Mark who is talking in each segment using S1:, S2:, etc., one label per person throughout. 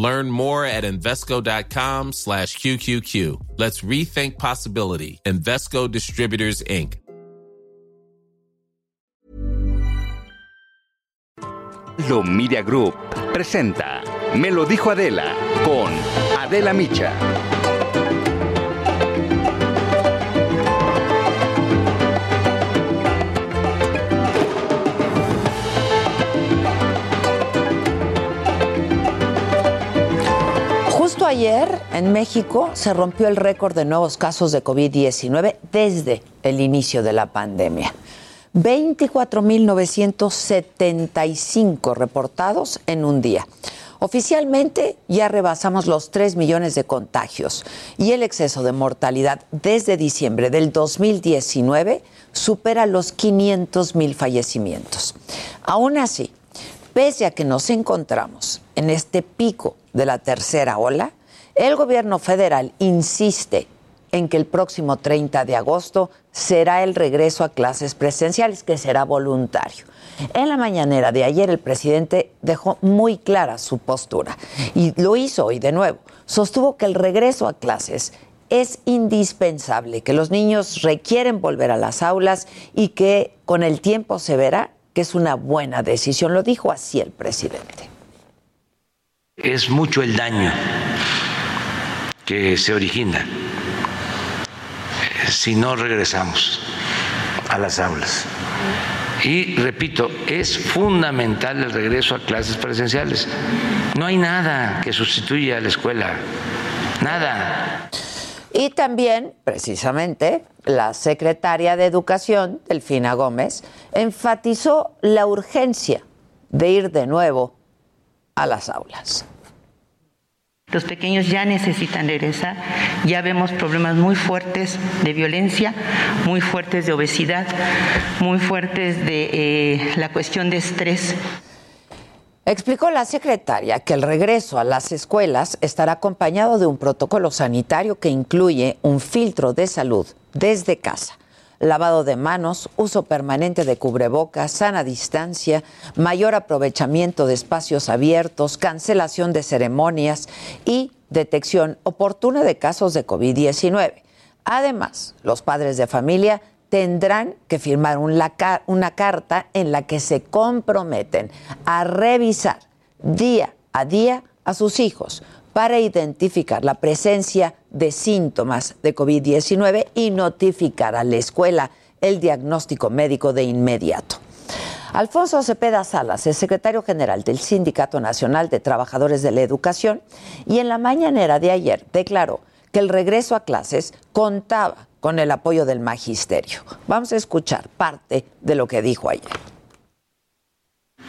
S1: Learn more at Invesco.com slash QQQ. Let's rethink possibility. Invesco Distributors, Inc.
S2: Lo Media Group presenta Me lo dijo Adela con Adela Micha.
S3: Ayer en México se rompió el récord de nuevos casos de COVID-19 desde el inicio de la pandemia. 24.975 reportados en un día. Oficialmente ya rebasamos los 3 millones de contagios y el exceso de mortalidad desde diciembre del 2019 supera los 500 mil fallecimientos. Aún así, pese a que nos encontramos en este pico de la tercera ola, el gobierno federal insiste en que el próximo 30 de agosto será el regreso a clases presenciales, que será voluntario. En la mañanera de ayer el presidente dejó muy clara su postura y lo hizo hoy de nuevo. Sostuvo que el regreso a clases es indispensable, que los niños requieren volver a las aulas y que con el tiempo se verá que es una buena decisión. Lo dijo así el presidente.
S4: Es mucho el daño que se origina si no regresamos a las aulas. Y repito, es fundamental el regreso a clases presenciales. No hay nada que sustituya a la escuela, nada.
S3: Y también, precisamente, la secretaria de Educación, Delfina Gómez, enfatizó la urgencia de ir de nuevo a las aulas.
S5: Los pequeños ya necesitan regresar, ya vemos problemas muy fuertes de violencia, muy fuertes de obesidad, muy fuertes de eh, la cuestión de estrés.
S3: Explicó la secretaria que el regreso a las escuelas estará acompañado de un protocolo sanitario que incluye un filtro de salud desde casa lavado de manos, uso permanente de cubrebocas, sana distancia, mayor aprovechamiento de espacios abiertos, cancelación de ceremonias y detección oportuna de casos de COVID-19. Además, los padres de familia tendrán que firmar una carta en la que se comprometen a revisar día a día a sus hijos para identificar la presencia de síntomas de COVID-19 y notificar a la escuela el diagnóstico médico de inmediato. Alfonso Cepeda Salas es secretario general del Sindicato Nacional de Trabajadores de la Educación y en la mañanera de ayer declaró que el regreso a clases contaba con el apoyo del magisterio. Vamos a escuchar parte de lo que dijo ayer.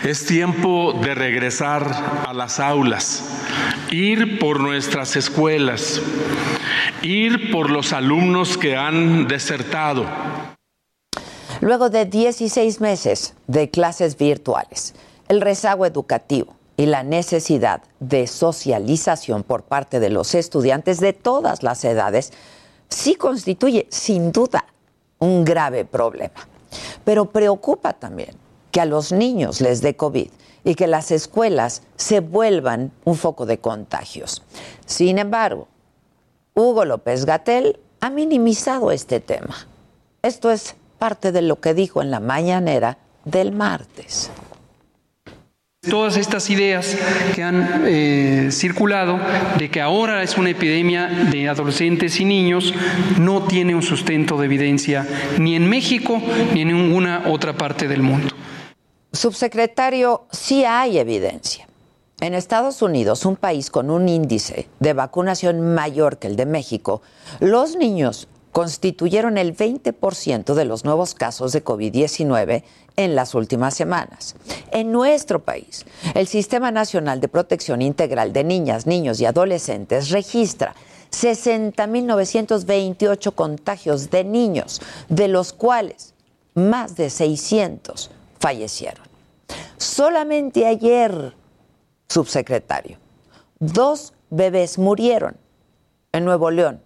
S6: Es tiempo de regresar a las aulas, ir por nuestras escuelas, ir por los alumnos que han desertado.
S3: Luego de 16 meses de clases virtuales, el rezago educativo y la necesidad de socialización por parte de los estudiantes de todas las edades sí constituye sin duda un grave problema. Pero preocupa también que a los niños les dé COVID y que las escuelas se vuelvan un foco de contagios. Sin embargo, Hugo López Gatel ha minimizado este tema. Esto es parte de lo que dijo en la mañanera del martes.
S7: Todas estas ideas que han eh, circulado de que ahora es una epidemia de adolescentes y niños no tiene un sustento de evidencia ni en México ni en ninguna otra parte del mundo.
S3: Subsecretario, sí hay evidencia. En Estados Unidos, un país con un índice de vacunación mayor que el de México, los niños constituyeron el 20% de los nuevos casos de COVID-19 en las últimas semanas. En nuestro país, el Sistema Nacional de Protección Integral de Niñas, Niños y Adolescentes registra 60.928 contagios de niños, de los cuales más de 600 fallecieron. Solamente ayer, subsecretario, dos bebés murieron en Nuevo León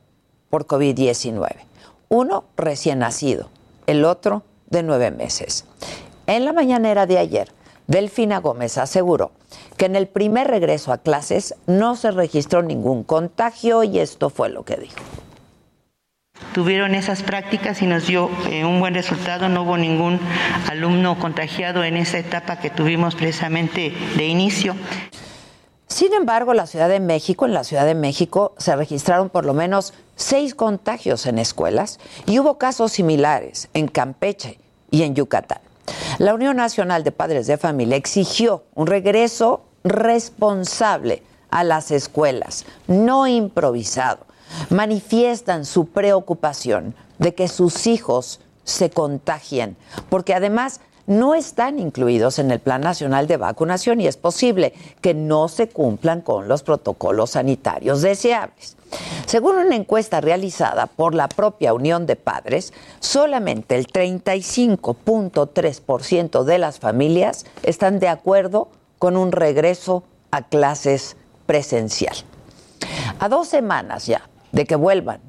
S3: por COVID-19. Uno recién nacido, el otro de nueve meses. En la mañanera de ayer, Delfina Gómez aseguró que en el primer regreso a clases no se registró ningún contagio y esto fue lo que dijo.
S5: Tuvieron esas prácticas y nos dio eh, un buen resultado, no hubo ningún alumno contagiado en esa etapa que tuvimos precisamente de inicio.
S3: Sin embargo, la Ciudad de México, en la Ciudad de México se registraron por lo menos seis contagios en escuelas y hubo casos similares en Campeche y en Yucatán. La Unión Nacional de Padres de Familia exigió un regreso responsable a las escuelas, no improvisado. Manifiestan su preocupación de que sus hijos se contagien, porque además no están incluidos en el Plan Nacional de Vacunación y es posible que no se cumplan con los protocolos sanitarios deseables. Según una encuesta realizada por la propia Unión de Padres, solamente el 35.3% de las familias están de acuerdo con un regreso a clases presencial. A dos semanas ya de que vuelvan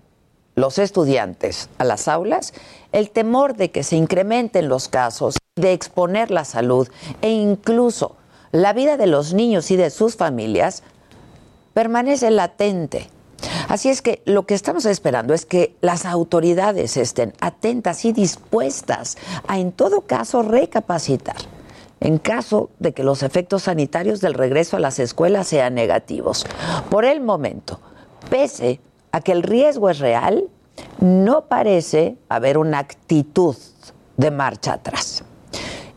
S3: los estudiantes a las aulas, el temor de que se incrementen los casos, de exponer la salud e incluso la vida de los niños y de sus familias permanece latente. Así es que lo que estamos esperando es que las autoridades estén atentas y dispuestas a, en todo caso, recapacitar en caso de que los efectos sanitarios del regreso a las escuelas sean negativos. Por el momento, pese a que el riesgo es real, no parece haber una actitud de marcha atrás.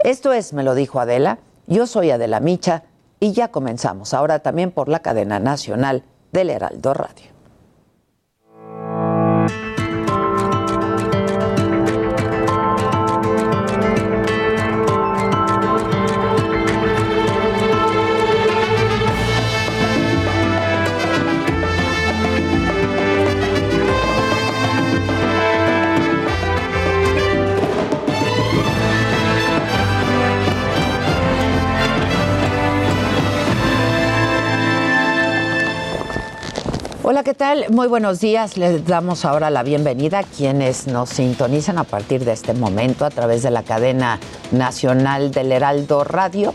S3: Esto es, me lo dijo Adela, yo soy Adela Micha y ya comenzamos, ahora también por la cadena nacional del Heraldo Radio. Hola, ¿qué tal? Muy buenos días. Les damos ahora la bienvenida a quienes nos sintonizan a partir de este momento a través de la cadena nacional del Heraldo Radio.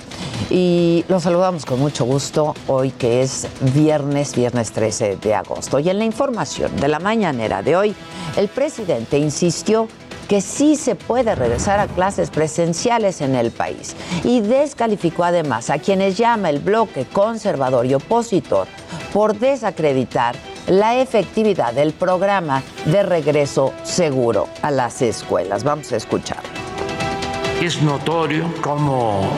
S3: Y los saludamos con mucho gusto hoy que es viernes, viernes 13 de agosto. Y en la información de la mañanera de hoy, el presidente insistió que sí se puede regresar a clases presenciales en el país y descalificó además a quienes llama el bloque conservador y opositor por desacreditar la efectividad del programa de regreso seguro a las escuelas. Vamos a escuchar.
S4: Es notorio cómo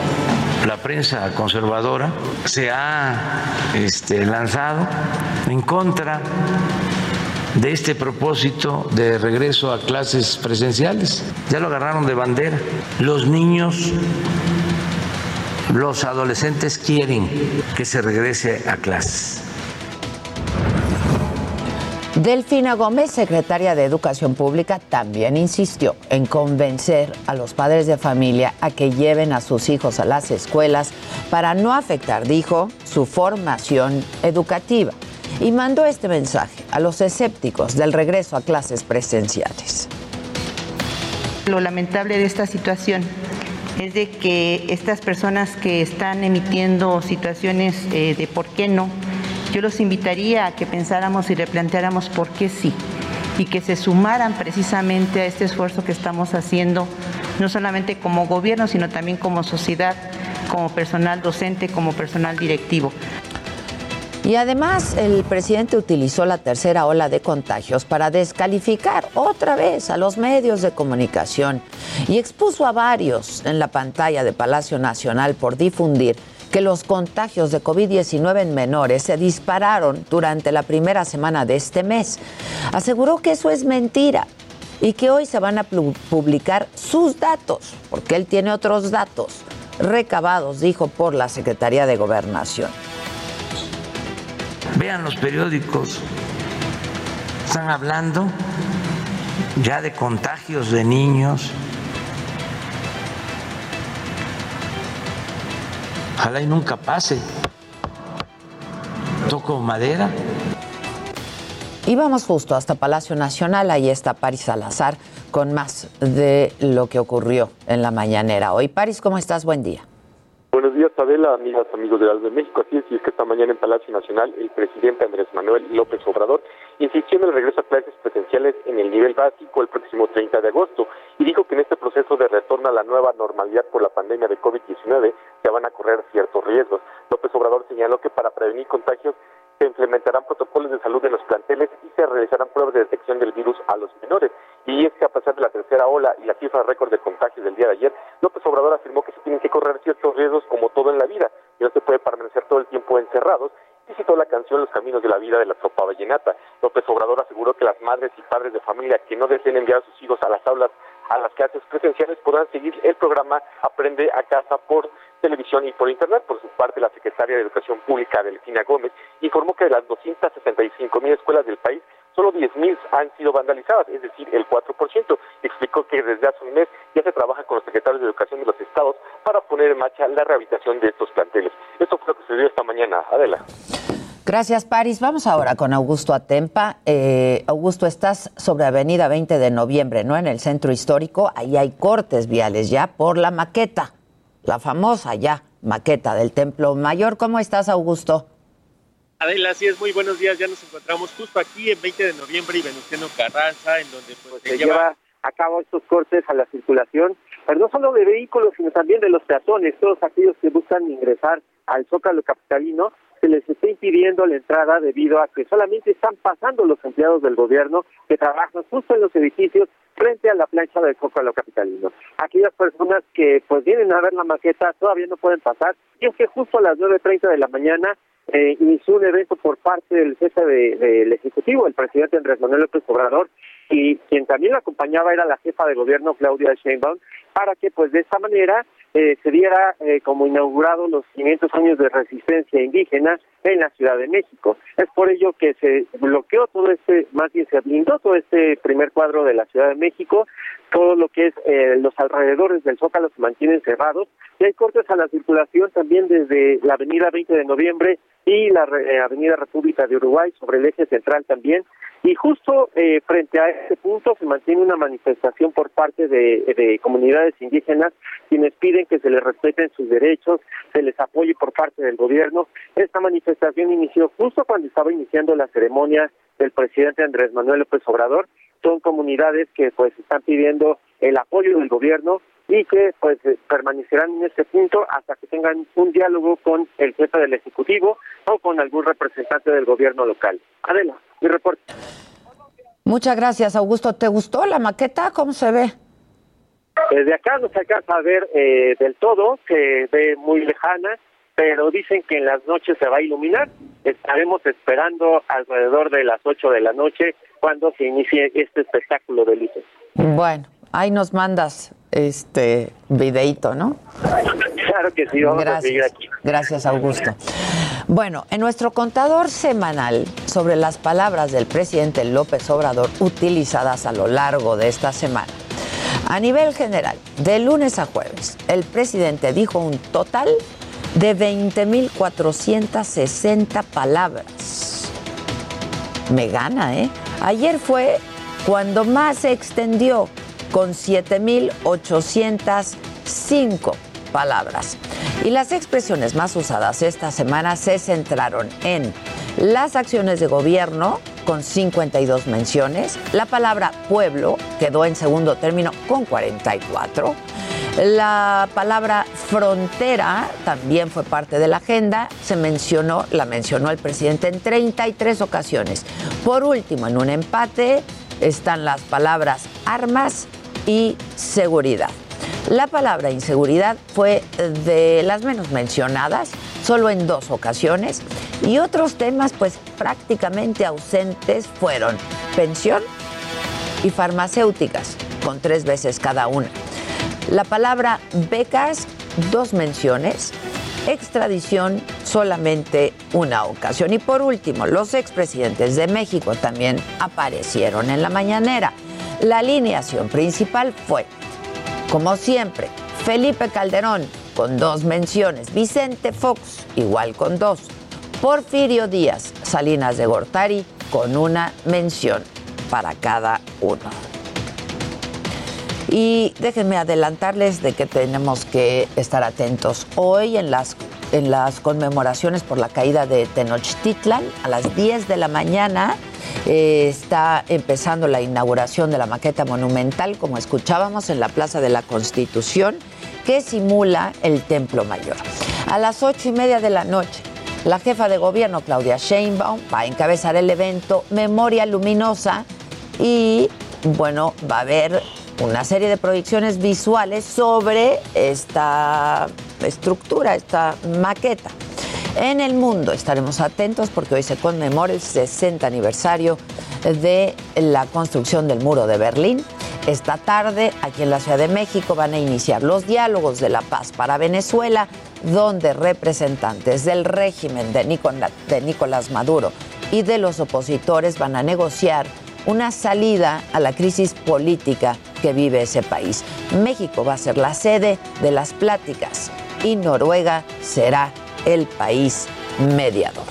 S4: la prensa conservadora se ha este, lanzado en contra de este propósito de regreso a clases presenciales. Ya lo agarraron de bandera. Los niños, los adolescentes quieren que se regrese a clases.
S3: Delfina Gómez, secretaria de Educación Pública, también insistió en convencer a los padres de familia a que lleven a sus hijos a las escuelas para no afectar, dijo, su formación educativa y mandó este mensaje a los escépticos del regreso a clases presenciales.
S5: Lo lamentable de esta situación es de que estas personas que están emitiendo situaciones eh, de por qué no, yo los invitaría a que pensáramos y replanteáramos por qué sí y que se sumaran precisamente a este esfuerzo que estamos haciendo, no solamente como gobierno, sino también como sociedad, como personal docente, como personal directivo.
S3: Y además el presidente utilizó la tercera ola de contagios para descalificar otra vez a los medios de comunicación y expuso a varios en la pantalla de Palacio Nacional por difundir que los contagios de COVID-19 en menores se dispararon durante la primera semana de este mes. Aseguró que eso es mentira y que hoy se van a publicar sus datos, porque él tiene otros datos recabados, dijo, por la Secretaría de Gobernación.
S4: Vean los periódicos Están hablando ya de contagios de niños. Ojalá y nunca pase. Toco madera.
S3: Íbamos justo hasta Palacio Nacional, ahí está Paris Salazar con más de lo que ocurrió en la mañanera. Hoy, Paris, ¿cómo estás? Buen día.
S8: Buenos días, Adela, amigas, amigos de de México. Así es, y es que esta mañana en Palacio Nacional el presidente Andrés Manuel López Obrador insistió en el regreso a clases presenciales en el nivel básico el próximo 30 de agosto y dijo que en este proceso de retorno a la nueva normalidad por la pandemia de COVID-19 se van a correr ciertos riesgos. López Obrador señaló que para prevenir contagios se implementarán protocolos de salud en los planteles y se realizarán pruebas de detección del virus a los menores. Y es que a pesar de la tercera ola y la cifra récord de contagios del día de ayer, López Obrador afirmó que se tienen que correr ciertos riesgos como todo en la vida, y no se puede permanecer todo el tiempo encerrados, y citó la canción Los Caminos de la Vida de la Tropa Vallenata. López Obrador aseguró que las madres y padres de familia que no deseen enviar a sus hijos a las aulas a las clases presenciales podrán seguir el programa Aprende a Casa por televisión y por internet. Por su parte, la secretaria de Educación Pública, Delfina Gómez, informó que de las 265 mil escuelas del país, solo 10 mil han sido vandalizadas, es decir, el 4%. Explicó que desde hace un mes ya se trabaja con los secretarios de Educación de los estados para poner en marcha la rehabilitación de estos planteles. Esto fue lo que se dio esta mañana. Adela.
S3: Gracias, Paris. Vamos ahora con Augusto Atempa. Eh, Augusto, estás sobre Avenida 20 de Noviembre, ¿no? En el centro histórico. Ahí hay cortes viales ya por la maqueta, la famosa ya maqueta del Templo Mayor. ¿Cómo estás, Augusto?
S9: Adela, así es, muy buenos días. Ya nos encontramos justo aquí en 20 de noviembre y Venustiano Carranza, en donde pues,
S10: se, lleva... a cabo estos cortes a la circulación, pero no solo de vehículos, sino también de los peatones, todos aquellos que buscan ingresar al Zócalo Capitalino se les está impidiendo la entrada debido a que solamente están pasando los empleados del gobierno que trabajan justo en los edificios frente a la plancha del Zócalo Capitalino. Aquellas personas que pues vienen a ver la maqueta todavía no pueden pasar y es que justo a las 9.30 de la mañana eh, inició un evento por parte del jefe del Ejecutivo, el presidente Andrés Manuel López Obrador, y quien también lo acompañaba era la jefa de gobierno Claudia Sheinbaum, para que pues de esta manera eh, se diera eh, como inaugurado los 500 años de resistencia indígena en la Ciudad de México. Es por ello que se bloqueó todo este, más bien se blindó todo este primer cuadro de la Ciudad de México, todo lo que es eh, los alrededores del Zócalo se mantienen cerrados y hay cortes a la circulación también desde la avenida 20 de noviembre y la avenida República de Uruguay sobre el eje central también y justo eh, frente a este punto se mantiene una manifestación por parte de, comunidades indígenas quienes piden que se les respeten sus derechos, se les apoye por parte del gobierno. Esta manifestación inició justo cuando estaba iniciando la ceremonia del presidente Andrés Manuel López Obrador. Son comunidades que pues están pidiendo el apoyo del gobierno y que pues eh, permanecerán en este punto hasta que tengan un diálogo con el jefe del Ejecutivo o con algún representante del gobierno local. Adela, mi reporte.
S3: Muchas gracias, Augusto. ¿Te gustó la maqueta? ¿Cómo se ve?
S10: Desde acá no se alcanza a ver eh, del todo, se ve muy lejana, pero dicen que en las noches se va a iluminar. Estaremos esperando alrededor de las 8 de la noche cuando se inicie este espectáculo de luces.
S3: Bueno, ahí nos mandas este videito, ¿no?
S10: Claro que sí, vamos
S3: Gracias.
S10: a seguir aquí.
S3: Gracias, Augusto. Bueno, en nuestro contador semanal sobre las palabras del presidente López Obrador utilizadas a lo largo de esta semana. A nivel general, de lunes a jueves, el presidente dijo un total de 20.460 palabras. Me gana, ¿eh? Ayer fue cuando más se extendió, con 7.805 palabras. Y las expresiones más usadas esta semana se centraron en las acciones de gobierno, con 52 menciones, la palabra pueblo quedó en segundo término con 44, la palabra frontera también fue parte de la agenda, se mencionó, la mencionó el presidente en 33 ocasiones. Por último, en un empate están las palabras armas y seguridad. La palabra inseguridad fue de las menos mencionadas, solo en dos ocasiones, y otros temas pues prácticamente ausentes fueron pensión y farmacéuticas, con tres veces cada una. La palabra becas, dos menciones, extradición, solamente una ocasión. Y por último, los expresidentes de México también aparecieron en la mañanera. La alineación principal fue, como siempre, Felipe Calderón con dos menciones, Vicente Fox igual con dos, Porfirio Díaz, Salinas de Gortari con una mención para cada uno. Y déjenme adelantarles de que tenemos que estar atentos hoy en las, en las conmemoraciones por la caída de Tenochtitlan a las 10 de la mañana. Eh, está empezando la inauguración de la maqueta monumental, como escuchábamos, en la Plaza de la Constitución, que simula el Templo Mayor. A las ocho y media de la noche, la jefa de gobierno, Claudia Sheinbaum, va a encabezar el evento Memoria Luminosa y, bueno, va a haber una serie de proyecciones visuales sobre esta estructura, esta maqueta. En el mundo estaremos atentos porque hoy se conmemora el 60 aniversario de la construcción del muro de Berlín. Esta tarde, aquí en la Ciudad de México, van a iniciar los diálogos de la paz para Venezuela, donde representantes del régimen de, Nicolás Maduro y de los opositores van a negociar una salida a la crisis política que vive ese país. México va a ser la sede de las pláticas y Noruega será el país mediador.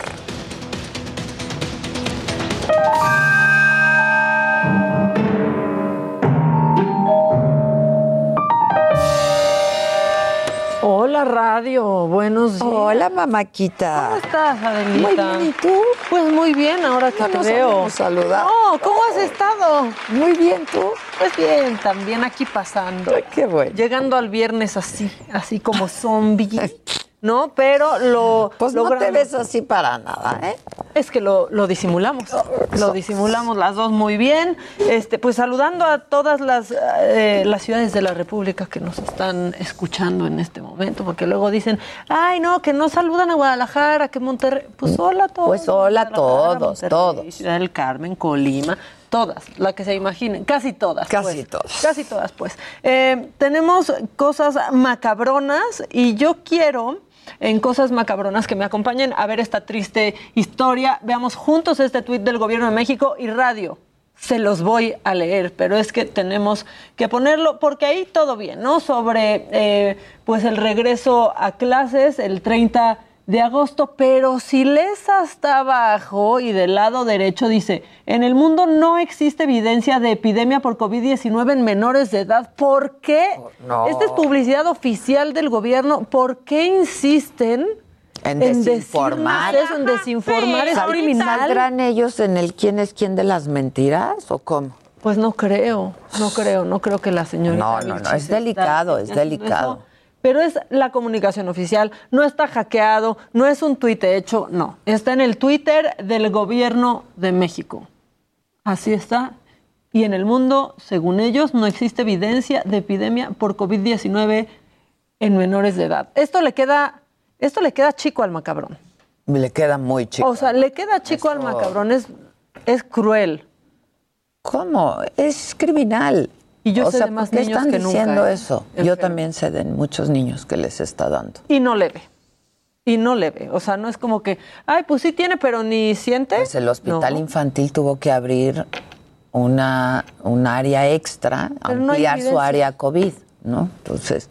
S11: Hola radio, buenos días.
S3: Hola mamáquita.
S11: ¿Cómo estás, Adelita?
S3: Muy bien, ¿y tú?
S11: Pues muy bien, ahora que te veo. No, ¿cómo has estado?
S3: Muy bien, ¿tú?
S11: Pues bien, también aquí pasando.
S3: Ay, qué bueno.
S11: Llegando al viernes así, así como zombie, ¿no? Pero lo
S3: Pues no te ves así para nada, ¿eh?
S11: Es que lo, lo disimulamos. Lo disimulamos las dos muy bien. Este, pues saludando a todas las, eh, las ciudades de la República que nos están escuchando en este momento, porque luego dicen, ay no, que no saludan a Guadalajara, que Monterrey. Pues hola a todos.
S3: Pues hola a todos, todos.
S11: Ciudad del Carmen, Colima, todas, la que se imaginen, casi todas.
S3: Casi
S11: pues.
S3: todas.
S11: Casi todas, pues. Eh, tenemos cosas macabronas y yo quiero en cosas macabronas que me acompañen a ver esta triste historia. Veamos juntos este tuit del gobierno de México y radio. Se los voy a leer, pero es que tenemos que ponerlo porque ahí todo bien, ¿no? Sobre eh, pues el regreso a clases el 30 de agosto, pero si lees hasta abajo y del lado derecho dice, en el mundo no existe evidencia de epidemia por COVID-19 en menores de edad. ¿Por qué?
S3: No.
S11: Esta es publicidad oficial del gobierno. ¿Por qué insisten
S3: En
S11: decirnos
S3: desinformar.
S11: eso, en desinformar? ¿Es criminal?
S3: ¿Saldrán ellos en el quién es quién de las mentiras o cómo?
S11: Pues no creo, no creo, no creo que la señora.
S3: No, no, no, es delicado, es delicado.
S11: Pero es la comunicación oficial, no está hackeado, no es un tuit hecho, no. Está en el Twitter del gobierno de México. Así está. Y en el mundo, según ellos, no existe evidencia de epidemia por COVID-19 en menores de edad. Esto le queda, esto le queda chico al macabrón.
S3: Le queda muy chico.
S11: O sea, le queda chico al macabrón, es, es cruel.
S3: ¿Cómo? Es criminal.
S11: Y yo
S3: o
S11: sé
S3: sea,
S11: de más
S3: ¿por qué
S11: niños
S3: están
S11: que nunca,
S3: diciendo
S11: ¿eh?
S3: eso? Yo también sé de muchos niños que les está dando.
S11: y no leve. Y no leve. O sea, no es como que, ay, pues sí tiene, pero ni siente.
S3: Pues el hospital
S11: No.
S3: infantil tuvo que abrir una, un área extra,
S11: Pero no
S3: ampliar su
S11: evidencia.
S3: área COVID, ¿no? Entonces,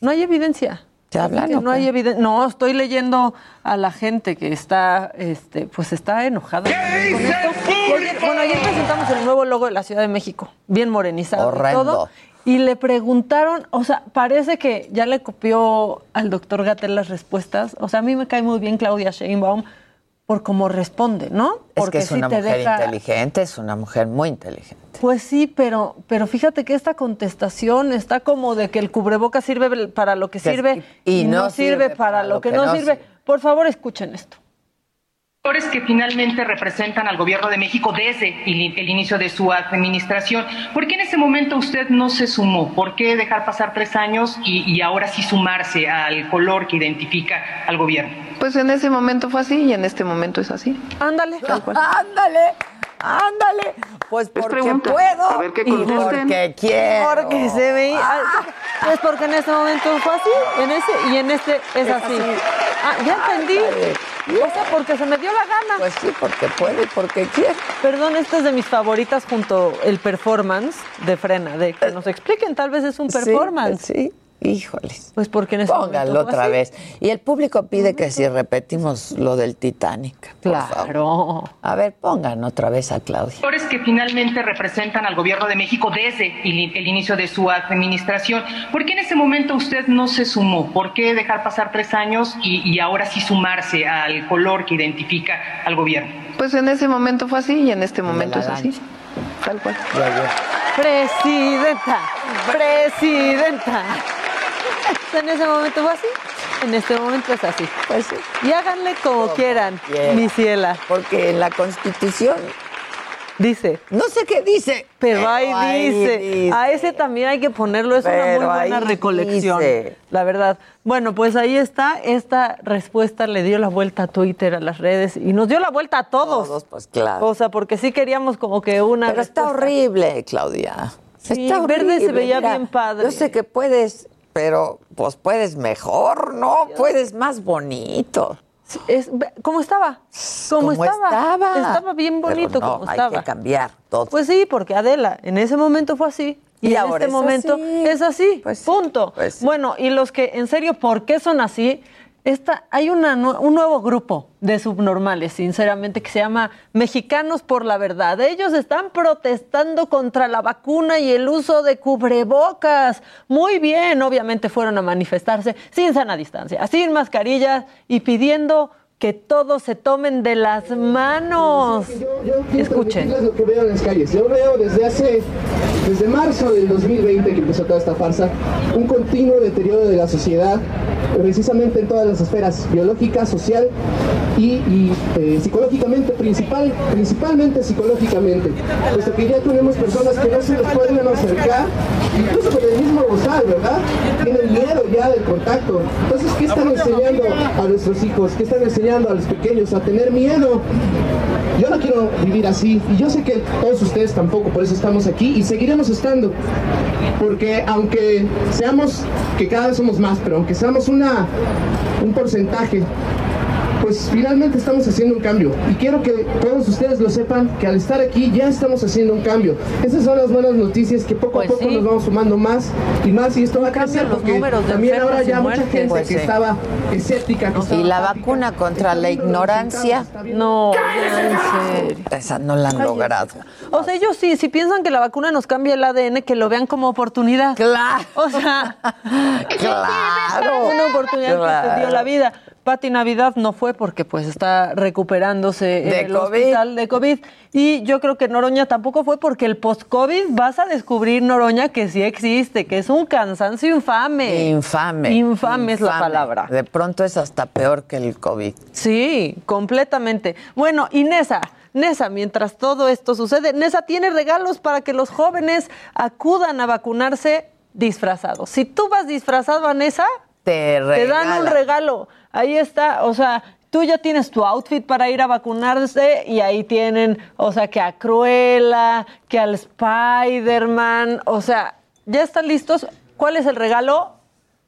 S11: No hay evidencia.
S3: ¿Te hablan
S11: Que
S3: o
S11: no
S3: qué?
S11: hay evidencia. No, estoy leyendo a la gente que está, este, pues está enojada. con esto. Y ayer- bueno, ayer presentamos el nuevo logo de la Ciudad de México, bien morenizado y
S3: Horrendo.
S11: todo. Y le preguntaron, o sea, parece que ya le copió al doctor Gatel las respuestas. O sea, a mí me cae muy bien Claudia Sheinbaum por cómo responde, ¿no?
S3: Es que es
S11: sí
S3: una
S11: te
S3: mujer
S11: deja-
S3: inteligente, es una mujer muy inteligente.
S11: Pues sí, pero, pero fíjate que esta contestación está como de que el cubreboca sirve para lo que
S3: Que-
S11: sirve
S3: y
S11: y, no, sirve para, lo que, no, sirve. Por favor, escuchen esto.
S12: Actores que finalmente representan al gobierno de México desde el el inicio de su administración. ¿Por qué en ese momento usted no se sumó? ¿Por qué dejar pasar tres años y, y ahora sí sumarse al color que identifica al gobierno?
S13: Pues en ese momento fue así y en este momento es así.
S11: Ándale.
S3: Ándale, ándale. Pues porque
S13: pregunta.
S3: puedo
S13: A ver qué
S3: y porque quiero.
S11: Porque se veía. Pues porque en ese momento fue así, en ese y en este es así. Ah, ya entendí. O sea, porque se me dio la gana.
S3: Pues sí, porque puede, porque quiere.
S11: Perdón, esta es de mis favoritas junto el performance de Frena, de que nos expliquen, tal vez es un
S3: Sí,
S11: performance.
S3: Sí, híjoles.
S11: Pues porque en ese
S3: Póngalo
S11: momento fue
S3: otra
S11: así.
S3: vez. Y el público pide que si repetimos lo del Titanic. por favor.
S11: Claro.
S3: A ver, pongan otra vez a Claudia.
S12: Actores que finalmente representan al gobierno de México desde el, el inicio de su administración. ¿Por qué en ese momento usted no se sumó? ¿Por qué dejar pasar tres años y, y ahora sí sumarse al color que identifica al gobierno?
S13: Pues en ese momento fue así y en este momento es así. Tal cual.
S11: Presidenta, presidenta. En ese momento fue así, en este momento es así.
S3: Pues sí.
S11: Y háganle como quieran,
S3: quieran.
S11: mi ciela.
S3: Porque en la Constitución
S11: Dice.
S3: No sé qué dice.
S11: Pero ahí
S3: ahí
S11: dice.
S3: dice.
S11: A ese también hay que ponerlo, es una muy buena recolección.
S3: dice.
S11: La verdad. Bueno, pues ahí está. Esta respuesta le dio la vuelta a Twitter, a las redes y nos dio la vuelta a todos.
S3: Todos, pues claro.
S11: O sea, porque sí queríamos como que una.
S3: Pero está horrible, Claudia.
S11: Sí,
S3: está
S11: verde se
S3: horrible,
S11: veía
S3: mira,
S11: bien padre.
S3: Yo sé que puedes, pero pues puedes mejor, ¿no? Puedes más bonito.
S11: Es, ¿Cómo estaba? ¿Cómo,
S3: ¿Cómo
S11: estaba?
S3: estaba?
S11: Estaba bien bonito
S3: no,
S11: como
S3: hay
S11: estaba.
S3: que cambiar todo.
S11: Pues sí, porque Adela, en ese momento fue así. Y,
S3: Y
S11: en
S3: ahora
S11: este
S3: es
S11: momento
S3: así.
S11: es así. punto.
S3: pues.
S11: Bueno, y los que, en serio, ¿por qué son así? Esta, hay una, un nuevo grupo de subnormales, sinceramente, que se llama Mexicanos por la Verdad. Ellos están protestando contra la vacuna y el uso de cubrebocas. Muy bien, obviamente fueron a manifestarse sin sana distancia, sin mascarillas y pidiendo que todos se tomen de las manos. Escuchen.
S14: Es lo que veo en las calles. Yo veo desde hace, desde marzo del 2020 que empezó toda esta farsa, un continuo deterioro de la sociedad, precisamente en todas las esferas, biológica, social y, y, eh, psicológicamente, principal, principalmente psicológicamente, puesto que ya tenemos personas que no se les pueden acercar, incluso con el mismo bozal, ¿verdad? Tienen miedo ya del contacto. Entonces, ¿qué están enseñando a nuestros hijos? ¿Qué están enseñando a los pequeños? A tener miedo. Yo no quiero vivir así y yo sé que todos ustedes tampoco, por eso estamos aquí y seguiremos estando. Porque aunque seamos, que cada vez somos más, pero aunque seamos una, un porcentaje, pues finalmente estamos haciendo un cambio. Y quiero que todos ustedes lo sepan, que al estar aquí ya estamos haciendo un cambio. Esas son las buenas noticias que poco
S11: Pues
S14: a poco
S11: sí.
S14: nos vamos sumando más y más y esto va a cambiar
S11: los
S14: porque
S11: números de
S14: también ahora ya mucha gente
S3: Pues
S14: que
S3: sí.
S14: estaba escéptica, que estaba
S3: Y la vacuna contra la ignorancia,
S11: No, en serio.
S3: esa no la han logrado.
S11: O sea, ellos sí, si piensan que la vacuna nos cambia el ADN, que lo vean como oportunidad.
S3: Claro.
S11: O sea,
S3: Claro.
S11: una oportunidad que te dio la vida. Pati Navidad no fue porque pues está recuperándose en
S3: De
S11: el
S3: COVID.
S11: hospital de COVID. Y yo creo que Noroña tampoco fue porque el post-COVID vas a descubrir, Noroña, que sí existe, que es un cansancio infame.
S3: Infame.
S11: Infame es la palabra.
S3: De pronto es hasta peor que el COVID.
S11: Sí, completamente. Bueno, y Nesa, Nesa, mientras todo esto sucede, Nesa tiene regalos para que los jóvenes acudan a vacunarse disfrazados. Si tú vas disfrazado a Nesa,
S3: Te,
S11: te dan un regalo. Ahí está, o sea, tú ya tienes tu outfit para ir a vacunarse y ahí tienen, o sea, que a Cruella, que al Spider-Man, o sea, ya están listos. ¿Cuál es el regalo?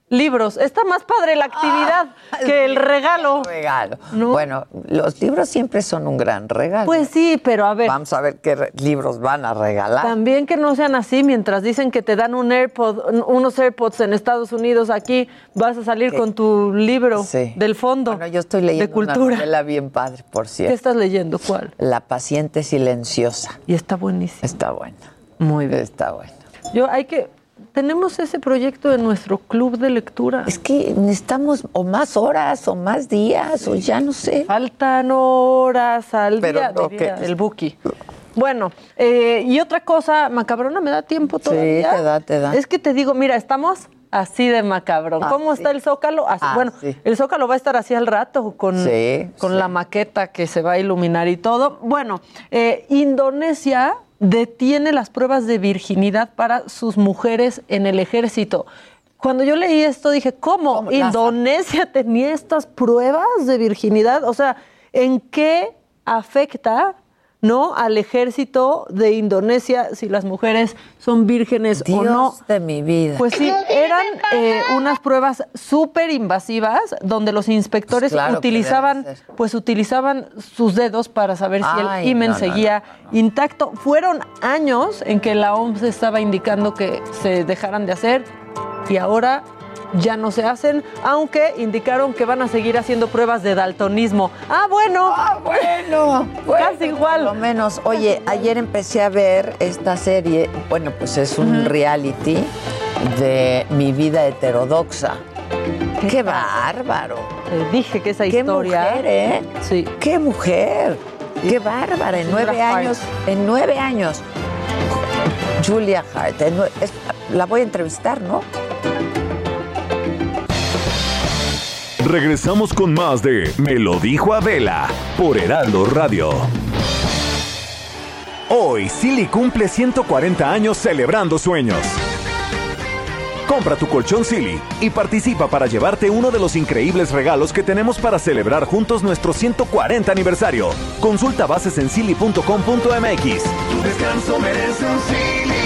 S11: Libros. Está más padre la actividad que el regalo.
S3: regalo. Bueno, los libros siempre son un gran regalo.
S11: Pues sí, pero a ver.
S3: Vamos a ver qué libros van a regalar.
S11: También que no sean así, mientras dicen que te dan un AirPod, unos AirPods en Estados Unidos, aquí vas a salir con tu libro
S3: Sí.
S11: del fondo
S3: Bueno, yo estoy leyendo
S11: de cultura.
S3: una novela bien padre, por
S11: ¿Qué
S3: cierto.
S11: estás leyendo? ¿Cuál?
S3: La paciente silenciosa.
S11: Y está buenísimo.
S3: Está buena.
S11: Muy bien.
S3: Está buena.
S11: Yo hay que tenemos ese proyecto en nuestro club de lectura.
S3: Es que necesitamos o más horas o más días o ya no sé.
S11: Faltan horas al
S3: Pero
S11: día,
S3: no,
S11: diría el Buki. Bueno, eh, y otra cosa, macabrona, ¿me da tiempo todavía?
S3: te da, te da.
S11: Es que te digo, mira, estamos así de macabrón. ¿Cómo
S3: Así.
S11: está el Zócalo? Así-
S3: Ah,
S11: bueno,
S3: sí.
S11: el Zócalo va a estar así al rato con,
S3: Sí,
S11: con
S3: sí.
S11: la maqueta que se va a iluminar y todo. Bueno, eh, Indonesia detiene las pruebas de virginidad para sus mujeres en el ejército. Cuando yo leí esto dije, ¿cómo? ¿Indonesia tenía estas pruebas de virginidad? O sea, ¿en qué afecta ¿no? Al ejército de Indonesia, si las mujeres son vírgenes o no.
S3: de mi vida.
S11: Pues sí, eran eh, unas pruebas súper invasivas donde los inspectores
S3: Pues claro
S11: utilizaban, pues utilizaban sus dedos para saber si
S3: Ay,
S11: el himen
S3: no, no,
S11: seguía intacto. Fueron años en que la OMS estaba indicando que se dejaran de hacer y ahora ya no se hacen, aunque indicaron que van a seguir haciendo pruebas de daltonismo. Ah, bueno.
S3: Ah, bueno.
S11: Casi igual.
S3: Por lo menos. Oye, ayer empecé a ver esta serie, bueno, pues es un reality de mi vida heterodoxa. Qué, bárbaro.
S11: Dije que esa
S3: Qué
S11: historia.
S3: mujer, ¿eh?
S11: Sí.
S3: Qué mujer. Qué bárbara. En nueve años. En nueve años. Julia Hart. en nue- es- la voy a entrevistar, ¿no?
S15: Regresamos con más de Me lo dijo Adela por Heraldo Radio. Hoy Silly cumple 140 años celebrando sueños. Compra tu colchón Silly y participa para llevarte uno de los increíbles regalos que tenemos para celebrar juntos nuestro 140 aniversario. Consulta bases en silly.com.mx. Tu descanso merece un Silly.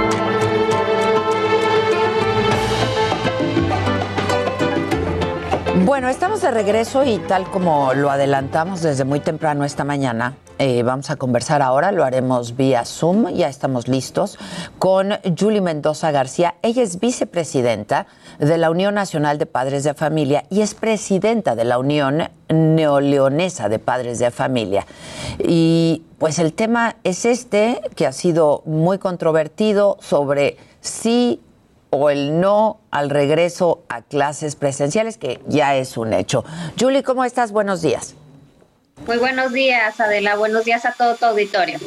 S3: Bueno, estamos de regreso y tal como lo adelantamos desde muy temprano esta mañana, eh, vamos a conversar ahora, lo haremos vía Zoom, ya estamos listos, con Julie Mendoza García. Ella es vicepresidenta de la Unión Nacional de Padres de Familia y es presidenta de la Unión Neoleonesa de Padres de Familia. Y pues el tema es este, que ha sido muy controvertido sobre si o el no al regreso a clases presenciales, que ya es un hecho. Julie, ¿cómo estás? Buenos días.
S16: Muy buenos días, Adela. Buenos días a todo tu auditorio.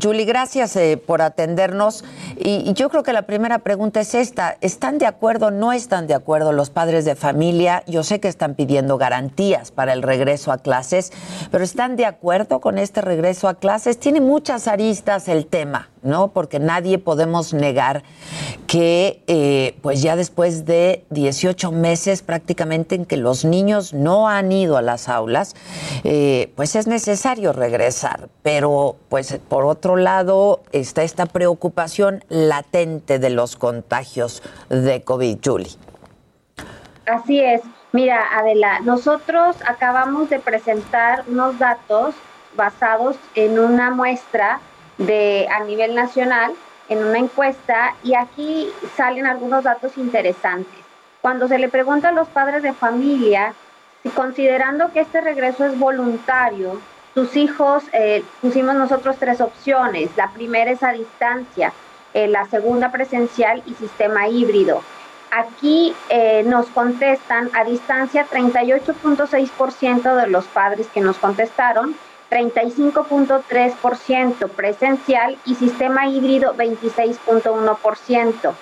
S3: Julie, gracias eh, por atendernos. Y, y yo creo que la primera pregunta es esta. ¿Están de acuerdo o no están de acuerdo los padres de familia? Yo sé que están pidiendo garantías para el regreso a clases, pero ¿están de acuerdo con este regreso a clases? Tiene muchas aristas el tema, ¿no? Porque nadie podemos negar que, eh, pues ya después de 18 meses prácticamente en que los niños no han ido a las aulas, eh, pues es necesario regresar. Pero, pues por otro lado, está esta preocupación latente de los contagios de COVID, Julie.
S16: Así es. Mira, Adela, nosotros acabamos de presentar unos datos basados en una muestra de a nivel nacional, en una encuesta, y aquí salen algunos datos interesantes. Cuando se le pregunta a los padres de familia si considerando que este regreso es voluntario, sus hijos, eh, pusimos nosotros tres opciones. La primera es a distancia, eh, la segunda presencial y sistema híbrido. Aquí eh, nos contestan a distancia 38.6% de los padres que nos contestaron, 35.3% presencial y sistema híbrido 26.1%.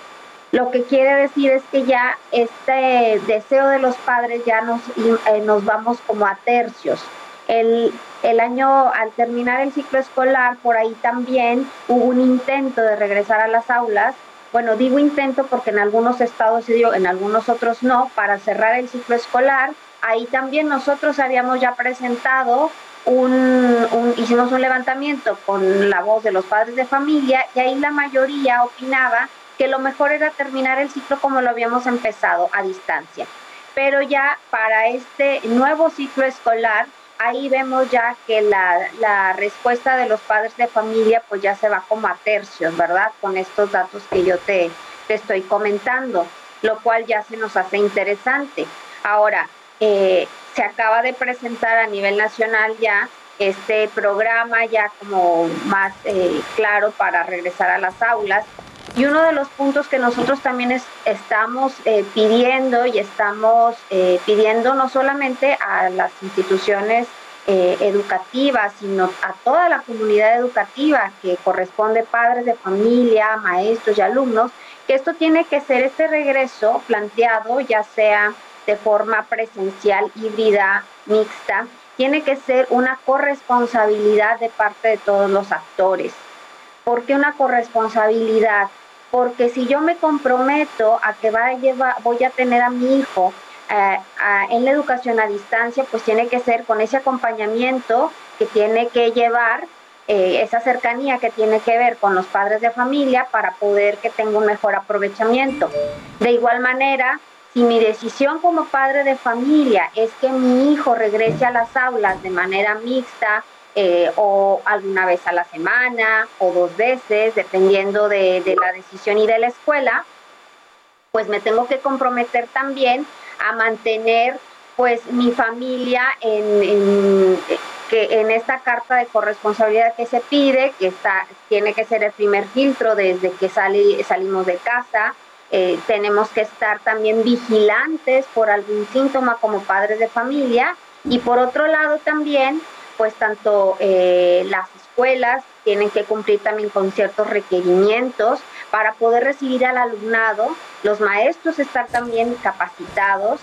S16: Lo que quiere decir es que ya este deseo de los padres ya nos, eh, nos vamos como a tercios. El, el año, al terminar el ciclo escolar, por ahí también hubo un intento de regresar a las aulas. Bueno, digo intento porque en algunos estados se dio, en algunos otros no, para cerrar el ciclo escolar. Ahí también nosotros habíamos ya presentado un, un, hicimos un levantamiento con la voz de los padres de familia y ahí la mayoría opinaba que lo mejor era terminar el ciclo como lo habíamos empezado a distancia. Pero ya para este nuevo ciclo escolar, ahí vemos ya que la, la, respuesta de los padres de familia pues ya se va como a tercios, ¿verdad? Con estos datos que yo te, te estoy comentando, lo cual ya se nos hace interesante. Ahora, eh, se acaba de presentar a nivel nacional ya este programa ya como más eh, claro para regresar a las aulas. Y uno de los puntos que nosotros también es, estamos eh, pidiendo y estamos eh, pidiendo no solamente a las instituciones educativas, sino a toda la comunidad educativa que corresponde padres de familia, maestros y alumnos, que esto tiene que ser este regreso planteado ya sea de forma presencial, híbrida, mixta, tiene que ser una corresponsabilidad de parte de todos los actores. ¿Por qué una corresponsabilidad? porque si yo me comprometo a que va a llevar, voy a tener a mi hijo eh, en la educación a distancia, pues tiene que ser con ese acompañamiento que tiene que llevar eh, esa cercanía que tiene que ver con los padres de familia para poder que tenga un mejor aprovechamiento. De igual manera, si mi decisión como padre de familia es que mi hijo regrese a las aulas de manera mixta eh, o alguna vez a la semana o dos veces, dependiendo de, la decisión y de la escuela, pues me tengo que comprometer también a mantener pues mi familia en que en esta carta de corresponsabilidad que se pide, que está, tiene que ser el primer filtro desde que salimos de casa, eh, tenemos que estar también vigilantes por algún síntoma como padres de familia. Y por otro lado también, pues tanto eh, las escuelas tienen que cumplir también con ciertos requerimientos para poder recibir al alumnado, los maestros estar también capacitados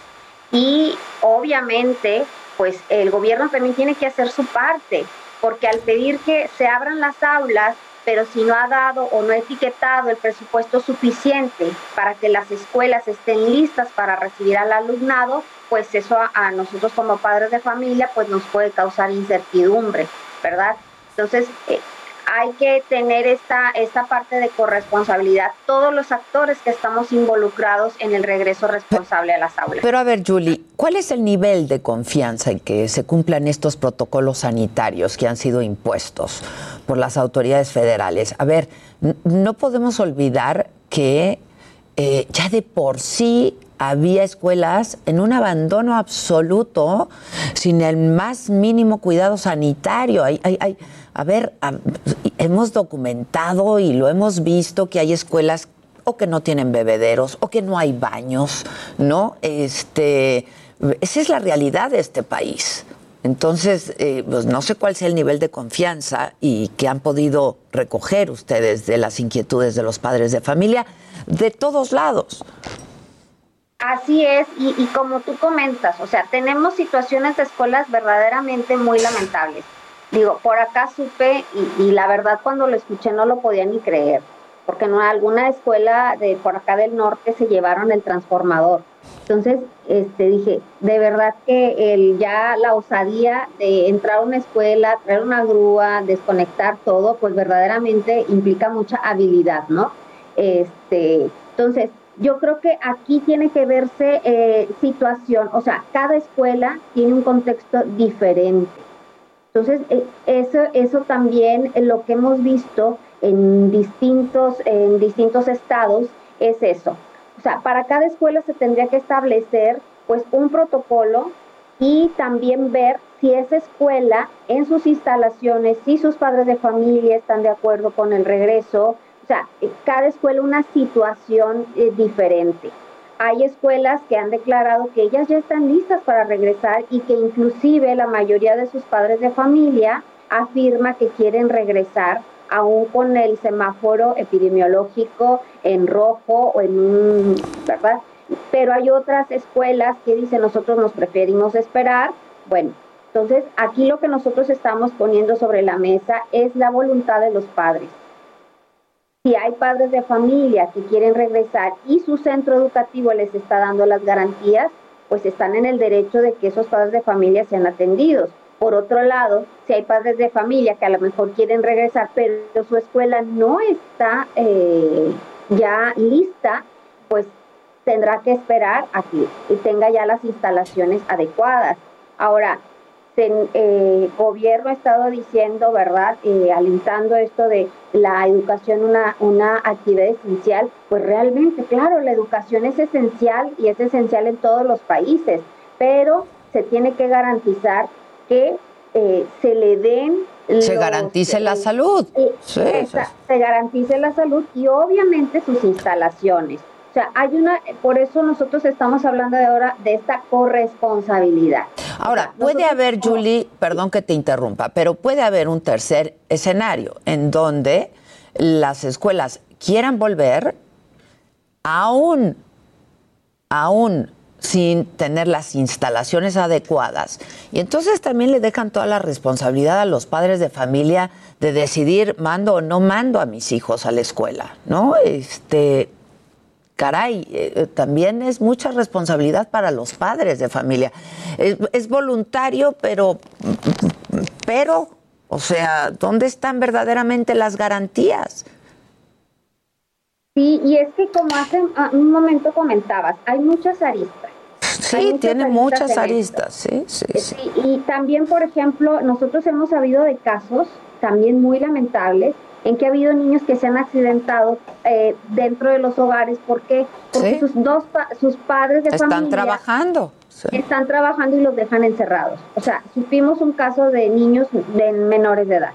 S16: y obviamente pues el gobierno también tiene que hacer su parte, porque al pedir que se abran las aulas, pero si no ha dado o no ha etiquetado el presupuesto suficiente para que las escuelas estén listas para recibir al alumnado, pues eso a, nosotros como padres de familia pues nos puede causar incertidumbre, ¿verdad? Entonces, eh, hay que tener esta, esta parte de corresponsabilidad, todos los actores que estamos involucrados en el regreso responsable a las aulas.
S3: Pero a ver, Julie, ¿cuál es el nivel de confianza en que se cumplan estos protocolos sanitarios que han sido impuestos por las autoridades federales? A ver, no podemos olvidar que eh, ya de por sí había escuelas en un abandono absoluto, sin el más mínimo cuidado sanitario. Hay, hay, hay, a ver, hemos documentado y lo hemos visto que hay escuelas o que no tienen bebederos o que no hay baños, ¿no? Este, esa es la realidad de este país. Entonces, eh, pues no sé cuál sea el nivel de confianza y que han podido recoger ustedes de las inquietudes de los padres de familia de todos lados.
S16: Así es, y, como tú comentas, o sea, tenemos situaciones de escuelas verdaderamente muy lamentables. Digo, por acá supe, y, la verdad cuando lo escuché no lo podía ni creer, porque en alguna escuela de por acá del norte se llevaron el transformador. Entonces, este, dije, de verdad que el, ya la osadía de entrar a una escuela, traer una grúa, desconectar todo, pues verdaderamente implica mucha habilidad, ¿no? Este, entonces, yo creo que aquí tiene que verse eh, situación, o sea, cada escuela tiene un contexto diferente. Entonces, eh, eso, eso también eh, lo que hemos visto en distintos, en distintos estados es eso. O sea, para cada escuela se tendría que establecer pues un protocolo y también ver si esa escuela en sus instalaciones, si sus padres de familia están de acuerdo con el regreso, o sea, cada escuela una situación eh, diferente. Hay escuelas que han declarado que ellas ya están listas para regresar y que inclusive la mayoría de sus padres de familia afirma que quieren regresar aún con el semáforo epidemiológico en rojo o en un, ¿verdad? Pero hay otras escuelas que dicen nosotros nos preferimos esperar. Bueno, entonces aquí lo que nosotros estamos poniendo sobre la mesa es la voluntad de los padres si hay padres de familia que quieren regresar y su centro educativo les está dando las garantías, pues están en el derecho de que esos padres de familia sean atendidos. Por otro lado, si hay padres de familia que a lo mejor quieren regresar, pero su escuela no está eh, ya lista, pues tendrá que esperar a que tenga ya las instalaciones adecuadas. Ahora, el eh, gobierno ha estado diciendo, ¿verdad?, eh, alentando esto de la educación una, una actividad esencial, pues realmente, claro, la educación es esencial y es esencial en todos los países, pero se tiene que garantizar que eh, se le den...
S3: Se garantice la salud.
S16: Se garantice la salud y obviamente sus instalaciones. Sea, hay una, por eso nosotros estamos hablando de ahora de esta corresponsabilidad.
S3: Ahora, puede haber, Julie, perdón que te interrumpa, pero puede haber un tercer escenario en donde las escuelas quieran volver aún, aún sin tener las instalaciones adecuadas. Y entonces también le dejan toda la responsabilidad a los padres de familia de decidir mando o no mando a mis hijos a la escuela, ¿no? Este, caray, eh, también es mucha responsabilidad para los padres de familia. Es, voluntario, pero, pero, o sea, ¿dónde están verdaderamente las garantías?
S16: Sí, y es que como hace un momento comentabas, hay muchas aristas.
S3: Sí, tiene muchas aristas, sí, sí, sí.
S16: Y también, por ejemplo, nosotros hemos sabido de casos también muy lamentables en que ha habido niños que se han accidentado eh, dentro de los hogares. ¿Por qué? Porque sus dos sus padres de
S3: están
S16: familia
S3: trabajando.
S16: Están trabajando y los dejan encerrados. O sea, supimos un caso de niños de menores de edad,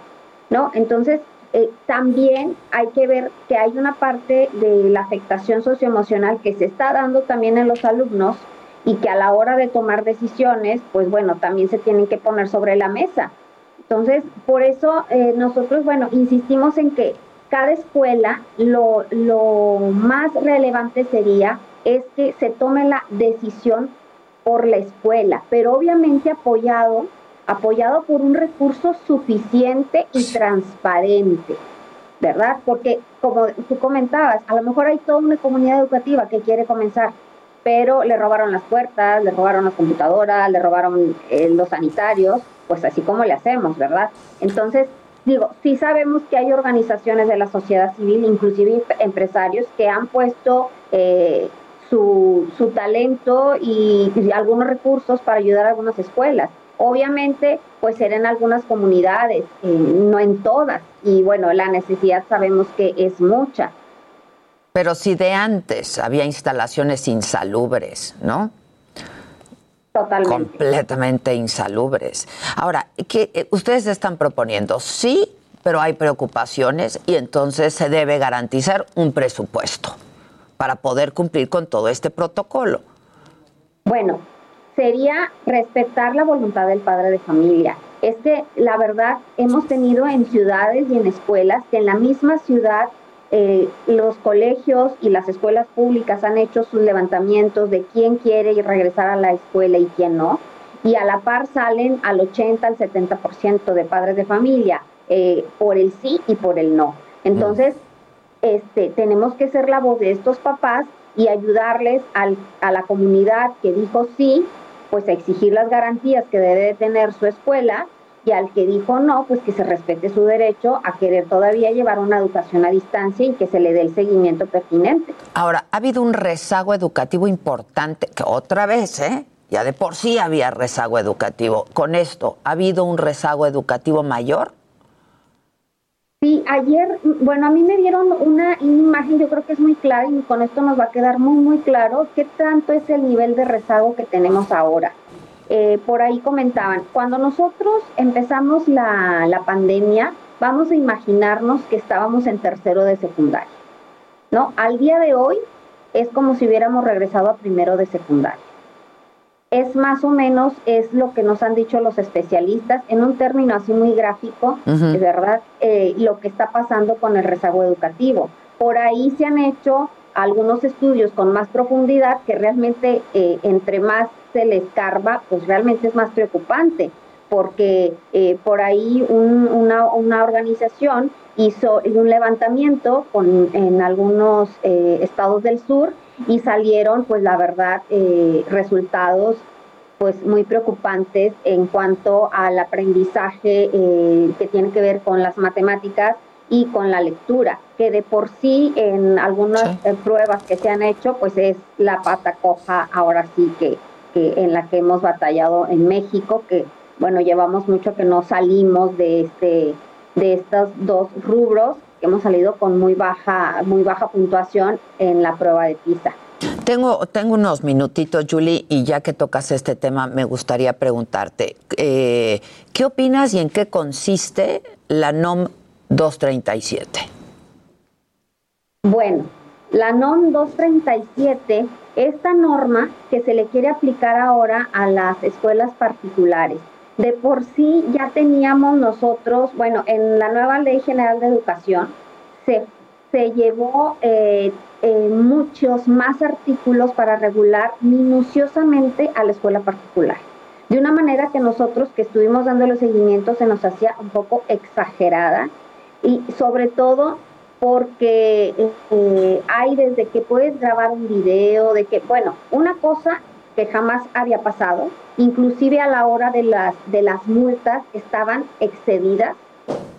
S16: ¿no? Entonces, eh, también hay que ver que hay una parte de la afectación socioemocional que se está dando también en los alumnos y que a la hora de tomar decisiones, pues bueno, también se tienen que poner sobre la mesa. Entonces, por eso eh, nosotros, bueno, insistimos en que cada escuela lo, lo más relevante sería es que se tome la decisión por la escuela, pero obviamente apoyado apoyado por un recurso suficiente y transparente, ¿verdad? Porque como tú comentabas, a lo mejor hay toda una comunidad educativa que quiere comenzar, pero le robaron las puertas, le robaron las computadoras, le robaron eh, los sanitarios, pues así como le hacemos, ¿verdad? Entonces, digo, sí sabemos que hay organizaciones de la sociedad civil, inclusive empresarios, que han puesto eh, su, su, talento y, algunos recursos para ayudar a algunas escuelas Obviamente, pues era en algunas comunidades, eh, no en todas. Y bueno, la necesidad sabemos que es mucha.
S3: Pero si de antes había instalaciones insalubres, ¿no?
S16: Totalmente.
S3: Completamente insalubres. Ahora, ¿qué eh, ustedes están proponiendo? Sí, pero hay preocupaciones y entonces se debe garantizar un presupuesto para poder cumplir con todo este protocolo.
S16: Bueno, sería respetar la voluntad del padre de familia. Es que la verdad hemos tenido en ciudades y en escuelas que en la misma ciudad eh, los colegios y las escuelas públicas han hecho sus levantamientos de quién quiere regresar a la escuela y quién no. Y a la par salen al 80 al 70% de padres de familia eh, por el sí y por el no. Entonces, este, tenemos que ser la voz de estos papás y ayudarles al, a la comunidad que dijo sí pues a exigir las garantías que debe tener su escuela y al que dijo no, pues que se respete su derecho a querer todavía llevar una educación a distancia y que se le dé el seguimiento pertinente.
S3: Ahora, ha habido un rezago educativo importante, que otra vez, ¿eh? Ya de por sí había rezago educativo. Con esto, ¿ha habido un rezago educativo mayor?
S16: Sí, ayer, bueno, a mí me dieron una imagen, yo creo que es muy clara y con esto nos va a quedar muy, muy claro qué tanto es el nivel de rezago que tenemos ahora. Eh, por ahí comentaban, cuando nosotros empezamos la, la pandemia, vamos a imaginarnos que estábamos en tercero de secundaria, ¿no? Al día de hoy es como si hubiéramos regresado a primero de secundaria es más o menos es lo que nos han dicho los especialistas en un término así muy gráfico, es verdad, eh, lo que está pasando con el rezago educativo. Por ahí se han hecho algunos estudios con más profundidad que realmente eh, entre más se les carva, pues realmente es más preocupante, porque eh, por ahí una, una, organización hizo un levantamiento con, en algunos estados del sur y salieron, pues la verdad, eh, resultados pues muy preocupantes en cuanto al aprendizaje eh, que tiene que ver con las matemáticas y con la lectura, que de por sí en algunas eh, pruebas que se han hecho, pues es la pata coja ahora sí que, que en la que hemos batallado en México, que bueno, llevamos mucho que no salimos de este de estos dos rubros hemos salido con muy baja, muy baja puntuación en la prueba de PISA.
S3: Tengo, tengo unos minutitos, Julie, y ya que tocas este tema, me gustaría preguntarte, eh, ¿qué opinas y en qué consiste la NOM 237?
S16: Bueno, la NOM 237, esta norma que se le quiere aplicar ahora a las escuelas particulares. De por sí ya teníamos nosotros, bueno, en la nueva Ley General de Educación se, se llevó eh, eh, muchos más artículos para regular minuciosamente a la escuela particular. De una manera que nosotros que estuvimos dándole seguimiento se nos hacía un poco exagerada y sobre todo porque eh, hay desde que puedes grabar un video, de que, bueno, una cosa que jamás había pasado, inclusive a la hora de las, de las multas estaban excedidas.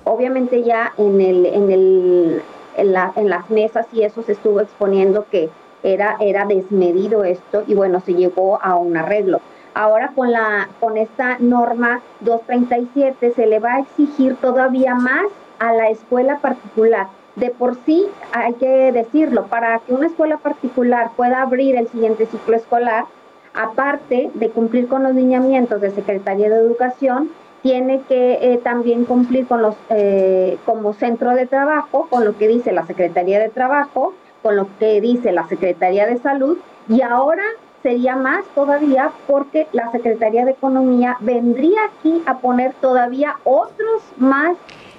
S16: Obviamente ya en, el, en, el, en, la, en las mesas y eso se estuvo exponiendo que era, era desmedido esto y bueno, se llegó a un arreglo. Ahora con, la, con esta norma 237 se le va a exigir todavía más a la escuela particular de por sí, hay que decirlo, para que una escuela particular pueda abrir el siguiente ciclo escolar, aparte de cumplir con los lineamientos de Secretaría de Educación, tiene que eh, también cumplir con los eh, como centro de trabajo, con lo que dice la Secretaría de Trabajo, con lo que dice la Secretaría de Salud, y ahora sería más todavía porque la Secretaría de Economía vendría aquí a poner todavía otros más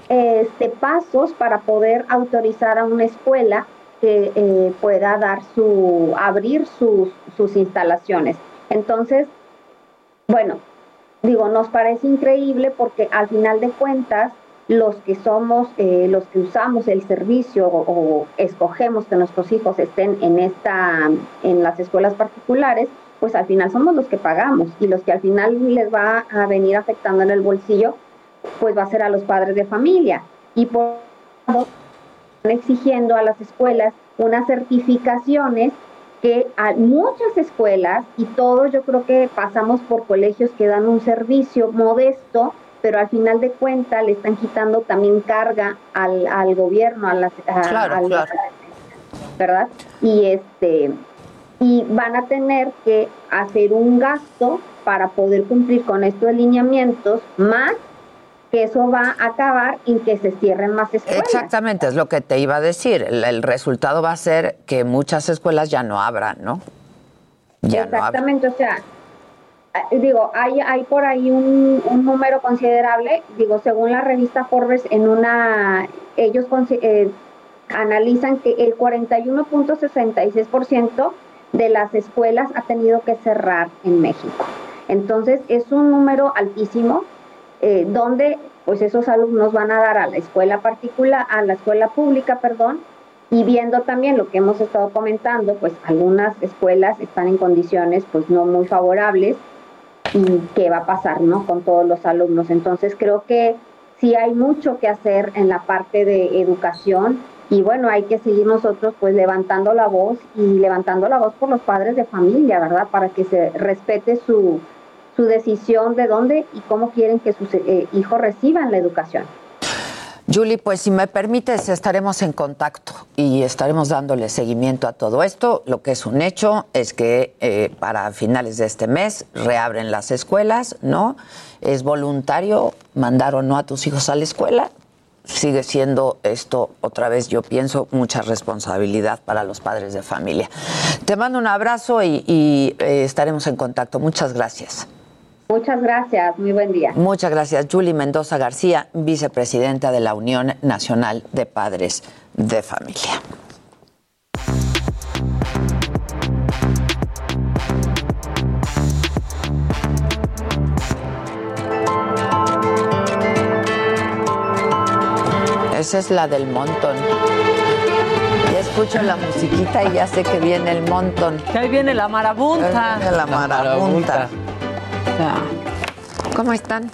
S16: este, pasos para poder autorizar a una escuela que eh, pueda dar su, abrir sus, sus instalaciones. Entonces, bueno, digo, nos parece increíble porque al final de cuentas, los que somos, eh, los que usamos el servicio o, o, escogemos que nuestros hijos estén en esta, en las escuelas particulares, pues al final somos los que pagamos y los que al final les va a venir afectando en el bolsillo pues va a ser a los padres de familia. Y por están exigiendo a las escuelas unas certificaciones que a muchas escuelas y todos yo creo que pasamos por colegios que dan un servicio modesto, pero al final de cuentas le están quitando también carga al, al gobierno, a las, a,
S3: claro,
S16: al,
S3: claro.
S16: ¿verdad? Y este y van a tener que hacer un gasto para poder cumplir con estos lineamientos más eso va a acabar en que se cierren más escuelas.
S3: Exactamente, es lo que te iba a decir. El, el resultado va a ser que muchas escuelas ya no abran, ¿no?
S16: Ya Exactamente, no o sea, digo, hay, hay por ahí un, un, número considerable, digo, según la revista Forbes, en una, ellos eh, analizan que el 41.66% de las escuelas ha tenido que cerrar en México. Entonces, es un número altísimo eh, donde pues esos alumnos van a dar a la escuela particular, a la escuela pública, perdón, y viendo también lo que hemos estado comentando, pues algunas escuelas están en condiciones pues no muy favorables y qué va a pasar, ¿no? Con todos los alumnos. Entonces creo que sí hay mucho que hacer en la parte de educación y bueno, hay que seguir nosotros pues levantando la voz y levantando la voz por los padres de familia, ¿verdad? Para que se respete su, su decisión de dónde y cómo quieren que sus eh, hijos reciban la educación.
S3: Julie, pues si me permites, estaremos en contacto y estaremos dándole seguimiento a todo esto. Lo que es un hecho es que eh, para finales de este mes reabren las escuelas, ¿no? Es voluntario mandar o no a tus hijos a la escuela. Sigue siendo esto, otra vez, yo pienso, mucha responsabilidad para los padres de familia. Te mando un abrazo y, eh, estaremos en contacto. Muchas gracias.
S16: Muchas gracias, muy buen día.
S3: Muchas gracias, Julie Mendoza García, vicepresidenta de la Unión Nacional de Padres de Familia. Esa es la del montón. Ya escucho la musiquita y ya sé que viene el montón.
S11: Que ahí viene la marabunta.
S3: Ahí viene la marabunta. ¿Cómo están?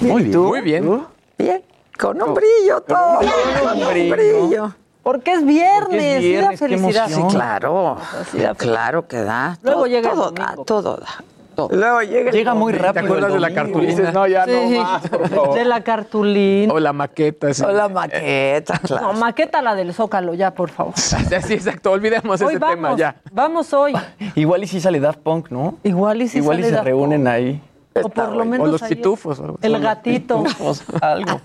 S17: Muy bien. Muy bien.
S3: Bien. Con un brillo todo. Con un brillo.
S11: Porque es viernes,
S17: Porque es viernes,
S11: da
S17: qué
S11: felicidad.
S3: Sí, claro.
S11: Sí, da
S3: Claro que da.
S11: Luego
S3: todo,
S11: llega el
S3: todo da, todo da. Todo. Luego llega,
S17: muy rápido.
S18: ¿Te acuerdas de la cartulina? Dices, no, ya
S11: Sí.
S18: no más, por favor.
S11: De la cartulina.
S18: O la maqueta. Sí.
S3: O la maqueta, claro.
S11: No, maqueta la del Zócalo, ya, por favor.
S18: Sí, exacto. Olvidemos
S11: Hoy
S18: ese
S11: vamos,
S18: tema ya.
S11: vamos hoy.
S17: Igual y si sale Daft Punk, ¿no?
S11: Igual y si
S17: Igual y se
S11: Daft
S17: reúnen ahí.
S11: O por lo menos
S18: O los pitufos.
S11: El gatito.
S17: Pitufos, algo.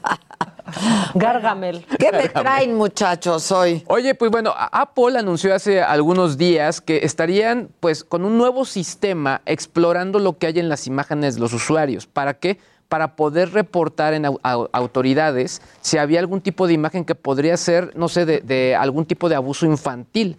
S11: Gárgamel.
S3: ¿Qué me traen, muchachos, hoy?
S18: Oye, pues bueno, Apple anunció hace algunos días que estarían pues con un nuevo sistema explorando lo que hay en las imágenes de los usuarios. ¿Para qué? para poder reportar en au- au- autoridades si había algún tipo de imagen que podría ser, no sé, de, de algún tipo de abuso infantil.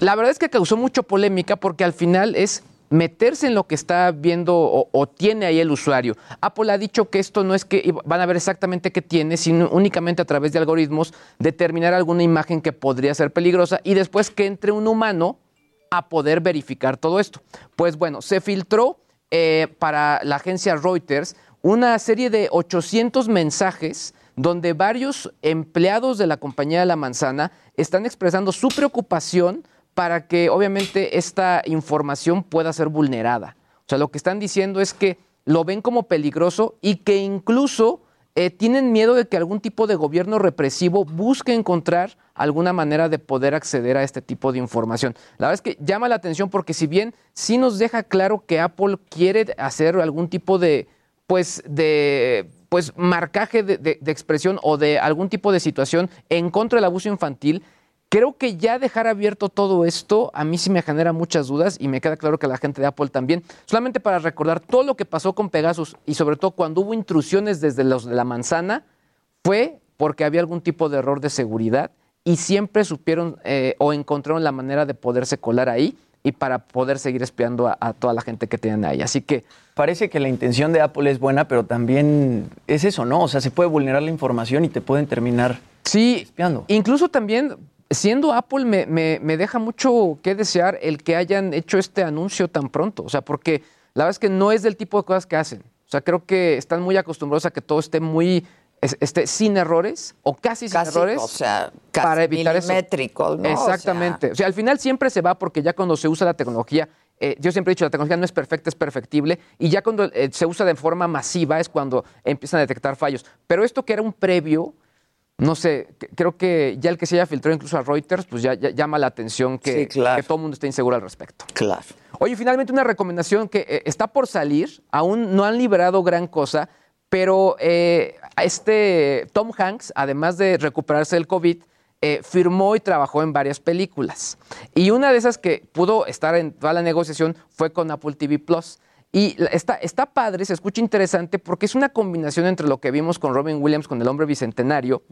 S18: La verdad es que causó mucho polémica porque al final es meterse en lo que está viendo o, tiene ahí el usuario. Apple ha dicho que esto no es que van a ver exactamente qué tiene, sino únicamente a través de algoritmos determinar alguna imagen que podría ser peligrosa y después que entre un humano a poder verificar todo esto. Pues bueno, se filtró eh, para la agencia Reuters una serie de 800 mensajes donde varios empleados de la compañía de la manzana están expresando su preocupación para que obviamente esta información pueda ser vulnerada. O sea, lo que están diciendo es que lo ven como peligroso y que incluso eh, tienen miedo de que algún tipo de gobierno represivo busque encontrar alguna manera de poder acceder a este tipo de información. La verdad es que llama la atención porque si bien sí nos deja claro que Apple quiere hacer algún tipo de, pues, de pues marcaje de, de- de expresión o de algún tipo de situación en contra del abuso infantil, Creo que ya dejar abierto todo esto a mí sí me genera muchas dudas y me queda claro que a la gente de Apple también. Solamente para recordar todo lo que pasó con Pegasus y sobre todo cuando hubo intrusiones desde los de la manzana, fue porque había algún tipo de error de seguridad y siempre supieron eh, o encontraron la manera de poderse colar ahí y para poder seguir espiando a, a toda la gente que tienen ahí. Así que
S17: Parece que la intención de Apple es buena, pero también es eso, ¿no? O sea, se puede vulnerar la información y te pueden terminar
S18: Sí,
S17: espiando.
S18: Incluso también, siendo Apple, me, me- me deja mucho que desear el que hayan hecho este anuncio tan pronto. O sea, porque la verdad es que no es del tipo de cosas que hacen. O sea, creo que están muy acostumbrados a que todo esté muy es- esté sin errores o casi sin errores
S3: o sea, casi
S18: para evitar eso.
S3: ¿no? O
S18: Exactamente. O sea, al final siempre se va porque ya cuando se usa la tecnología, eh, yo siempre he dicho, la tecnología no es perfecta, es perfectible, y ya cuando eh, se usa de forma masiva es cuando empiezan a detectar fallos. Pero esto que era un previo, no sé, creo que ya el que se haya filtrado incluso a Reuters, pues ya, ya llama la atención que,
S3: Sí, claro.
S18: que todo el mundo esté inseguro al respecto.
S3: Claro.
S18: Oye, finalmente una recomendación que eh, está por salir, aún no han liberado gran cosa, pero eh, este Tom Hanks, además de recuperarse del COVID, eh, firmó y trabajó en varias películas. Y una de esas que pudo estar en toda la negociación fue con Apple TV Plus. Y está, está padre, se escucha interesante porque es una combinación entre lo que vimos con Robin Williams, con el hombre bicentenario,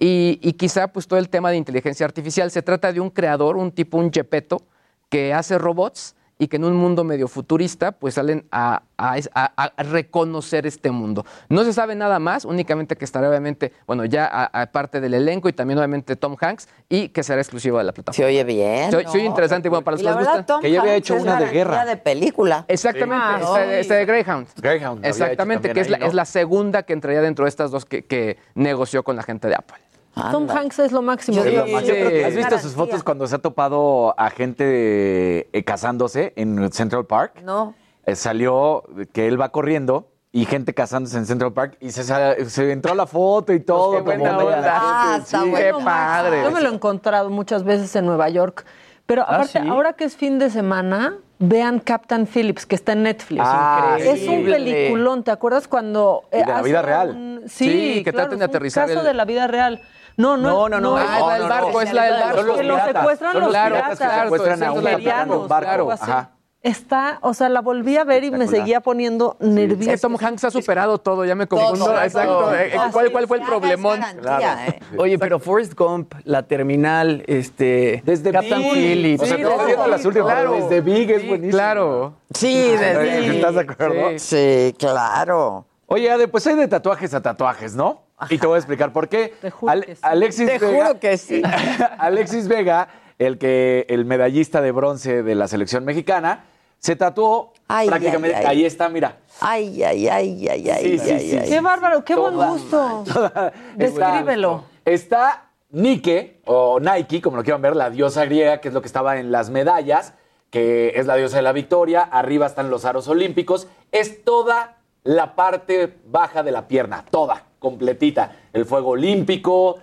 S18: y, y quizá pues todo el tema de inteligencia artificial. Se trata de un creador, un tipo, un Gepetto, que hace robots y que en un mundo medio futurista pues salen a, a- a- a reconocer este mundo. No se sabe nada más, únicamente que estará obviamente, bueno, ya a- aparte del elenco y también obviamente Tom Hanks y que será exclusivo de la plataforma.
S3: Se oye bien.
S18: Se oye-
S3: ¿no?
S18: se oye interesante y bueno, para los que les gusta.
S3: Tom Hanks es garantía de película.
S18: Exactamente,
S3: Ah,
S18: esta,
S3: sí.
S18: esta de Greyhound.
S19: Greyhound. había
S18: Exactamente,
S19: hecho
S18: que es la, es segunda que entraría dentro de estas dos que, que negoció con la gente de Apple.
S11: Tom Hanks es lo máximo.
S18: creo que
S19: ¿Has visto sus fotos cuando se ha topado a gente eh, casándose en Central Park?
S3: No.
S19: Eh, salió que él va corriendo y gente casándose en Central Park y se, se entró a la foto y todo.
S18: qué buena onda.
S3: Ah, está
S19: Sí.
S3: bueno.
S18: Qué padre.
S11: Yo me lo he encontrado muchas veces en Nueva York. Pero
S19: Ah,
S11: aparte,
S19: ¿sí?
S11: ahora que es fin de semana, vean Captain Phillips, que está en Netflix.
S19: Ah,
S11: es un peliculón, ¿te acuerdas cuando...
S19: Y de la vida real.
S11: un-
S18: Sí,
S11: Sí,
S18: que
S11: claro,
S18: traten de
S11: es un
S18: aterrizar
S11: caso
S18: el-
S11: de la vida real. No, no,
S17: No, no, no.
S18: Ah, es la del barco, es la del barco.
S19: Son los
S11: Que lo
S19: piratas.
S11: secuestran los
S19: piratas que secuestran a un barco. Ajá.
S11: Está, o sea, la volví a ver y me seguía poniendo
S18: Es que
S11: nerviosa.
S18: Tom Hanks ha superado todo, ya me confundo.
S3: Todo,
S18: Exacto.
S3: todo.
S18: Eh, ¿Cuál, cuál fue el problemón?
S3: garantía, ¿eh?
S17: Oye, pero Forrest Gump, la terminal, este,
S19: Desde
S17: Captain
S19: Big.
S17: Phillips.
S19: O sea,
S18: Sí,
S19: te estás
S18: desde
S19: viendo las últimas.
S18: claro.
S19: Desde Big es
S18: Sí,
S19: buenísimo.
S18: Claro.
S3: Sí, de-
S19: ¿Estás de acuerdo?
S18: Sí.
S3: Sí, claro.
S19: Oye, Ade, pues hay de tatuajes a tatuajes, ¿no? Y te voy a explicar por qué.
S11: Te juro que sí.
S19: Alexis
S3: Te
S19: Vega,
S3: juro que sí.
S19: Alexis Vega, el que el medallista de bronce de la selección mexicana, se tatuó
S3: Ay,
S19: prácticamente.
S3: ay, ay.
S19: Ahí está, mira.
S3: Ay, ay, ay, ay, ay,
S19: Sí, sí,
S3: ay,
S19: sí,
S3: ay.
S11: Qué bárbaro, qué buen
S19: Toda
S11: gusto.
S19: Está-
S11: Descríbelo.
S19: Está Nike, o Nike, como lo quieran ver, la diosa griega, que es lo que estaba en las medallas, que es la diosa de la victoria. Arriba están los aros olímpicos. Es toda la parte baja de la pierna, toda, completita. El fuego olímpico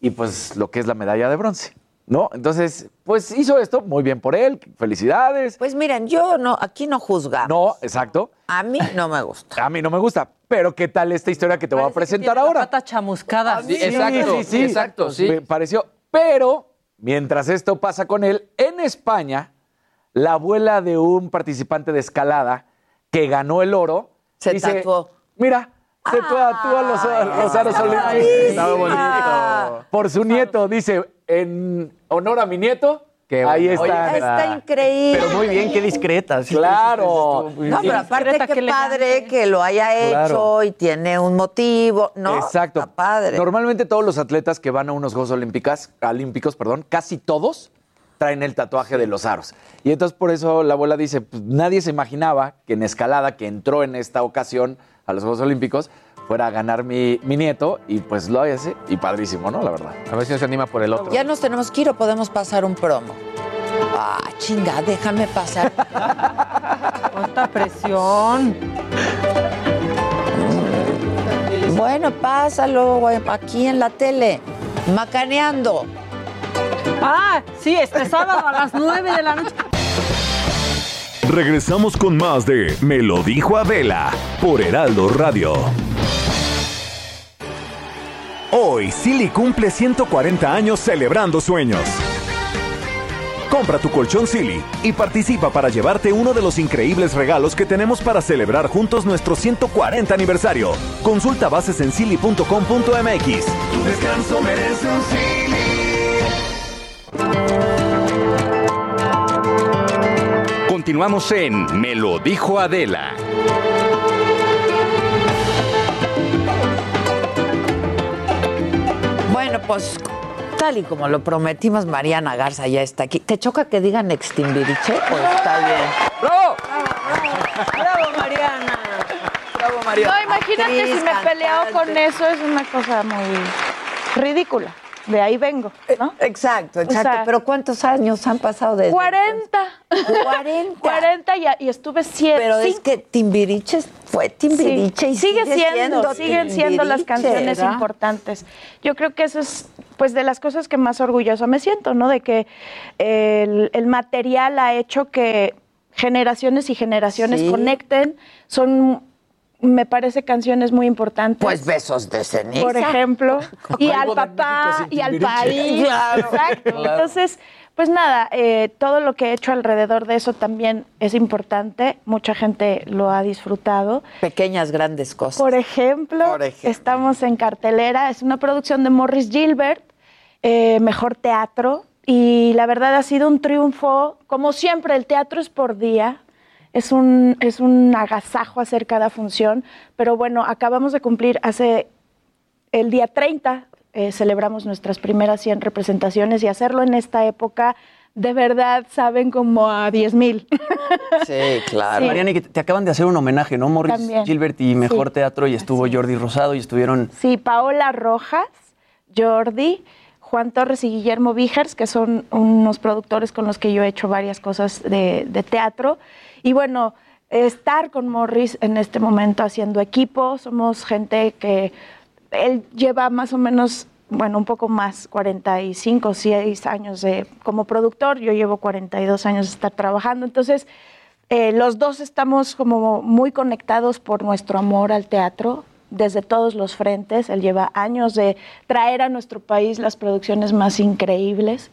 S19: y pues lo que es la medalla de bronce, ¿no? Entonces, pues hizo esto, muy bien por él, felicidades.
S3: Pues miren, yo no, aquí no juzgamos.
S19: No, exacto.
S3: A mí no me gusta.
S19: A mí no me gusta, pero ¿qué tal esta historia que te voy a
S11: que
S19: presentar
S11: la
S19: ahora?
S11: pata chamuscada.
S18: Sí, exacto, exacto, sí.
S19: Me pareció. Pero, mientras esto pasa con él, en España, la abuela de un participante de escalada que ganó el oro
S3: Se
S19: dice,
S3: tatuó.
S19: Mira, Se tatúa los, los aros olímpicos. Está bonito. Por su nieto, dice, en honor a mi nieto, ahí
S3: Oye,
S19: está.
S3: está increíble.
S17: Pero muy bien, qué discreta. sí,
S19: Claro.
S3: No, pero aparte qué
S11: qué
S3: padre que lo haya hecho
S19: Claro.
S3: y tiene un motivo, ¿no?
S19: Exacto.
S3: Está padre.
S19: Normalmente todos los atletas que van a unos Juegos Olímpicos, olímpicos, perdón, casi todos traen el tatuaje de los aros. Y entonces por eso la abuela dice, pues, nadie se imaginaba que en escalada, que entró en esta ocasión a los Juegos Olímpicos, fuera a ganar mi, mi nieto y pues lo hace y padrísimo, ¿no? La verdad.
S18: A ver si se anima por el otro.
S3: Ya nos tenemos que ir o podemos pasar un promo. Ah, chinga, déjame pasar.
S11: Cuánta presión.
S3: bueno, pásalo aquí en la tele, macaneando.
S11: Ah, sí, este sábado a las 9 de la noche.
S15: Regresamos con más de Me lo dijo Adela por Heraldo Radio. Hoy, Silly cumple 140 años celebrando sueños. Compra tu colchón Silly y participa para llevarte uno de los increíbles regalos que tenemos para celebrar juntos nuestro 140 aniversario. Consulta bases en silly.com.mx.
S20: Tu descanso merece un Silly.
S2: Continuamos en Me lo dijo Adela.
S3: Bueno, pues tal y como lo prometimos, Mariana Garza ya está aquí. ¿Te choca que digan extimbiriche? Pues está bien.
S19: ¡Bravo!
S11: Bravo, Mariana.
S19: Bravo,
S21: No, imagínate si me he peleado con eso, es una cosa muy ridícula. De ahí vengo, ¿no?
S3: Exacto, exacto.
S21: O sea,
S3: Pero ¿cuántos años han pasado desde
S21: 40.
S3: 40.
S21: 40 y, y estuve 7.
S3: Pero es que Timbiriche fue Timbiriche y
S21: sigue,
S3: sigue
S21: siendo,
S3: siendo
S21: siguen siendo las canciones
S3: ¿verdad?
S21: importantes. Yo creo que eso es pues de las cosas que más orgullosa me siento, ¿no? De que el, el material ha hecho que generaciones y generaciones
S3: Sí.
S21: conecten. Son, me parece, canciones muy importantes.
S3: Pues besos de ceniza.
S21: por ejemplo, y al papá y al país.
S3: Claro,
S21: Exacto.
S3: claro.
S21: Entonces, pues nada, eh, todo lo que he hecho alrededor de eso también es importante. Mucha gente lo ha disfrutado.
S3: Pequeñas, grandes cosas.
S21: Por ejemplo, estamos en cartelera, es una producción de Morris Gilbert, eh, Mejor Teatro, y la verdad ha sido un triunfo. Como siempre, el teatro es por día, es un, es un agasajo hacer cada función, pero bueno, acabamos de cumplir hace el día 30, eh, celebramos nuestras primeras 100 representaciones y hacerlo en esta época, de verdad, saben como a 10 mil.
S3: Sí, claro.
S21: Sí.
S17: Mariana, que te acaban de hacer un homenaje, ¿no? Morris
S21: También.
S17: Gilbert y Mejor
S21: Sí.
S17: Teatro, y estuvo Jordi Rosado y estuvieron.
S21: Sí, Paola Rojas, Jordi, Juan Torres y Guillermo Vigers, que son unos productores con los que yo he hecho varias cosas de, de teatro. Y bueno, estar con Morris en este momento haciendo equipo, somos gente que él lleva más o menos, bueno, un poco más, 45, 6 años de, como productor, yo llevo 42 años de estar trabajando, entonces eh, los dos estamos como muy conectados por nuestro amor al teatro desde todos los frentes. Él lleva años de traer a nuestro país las producciones más increíbles.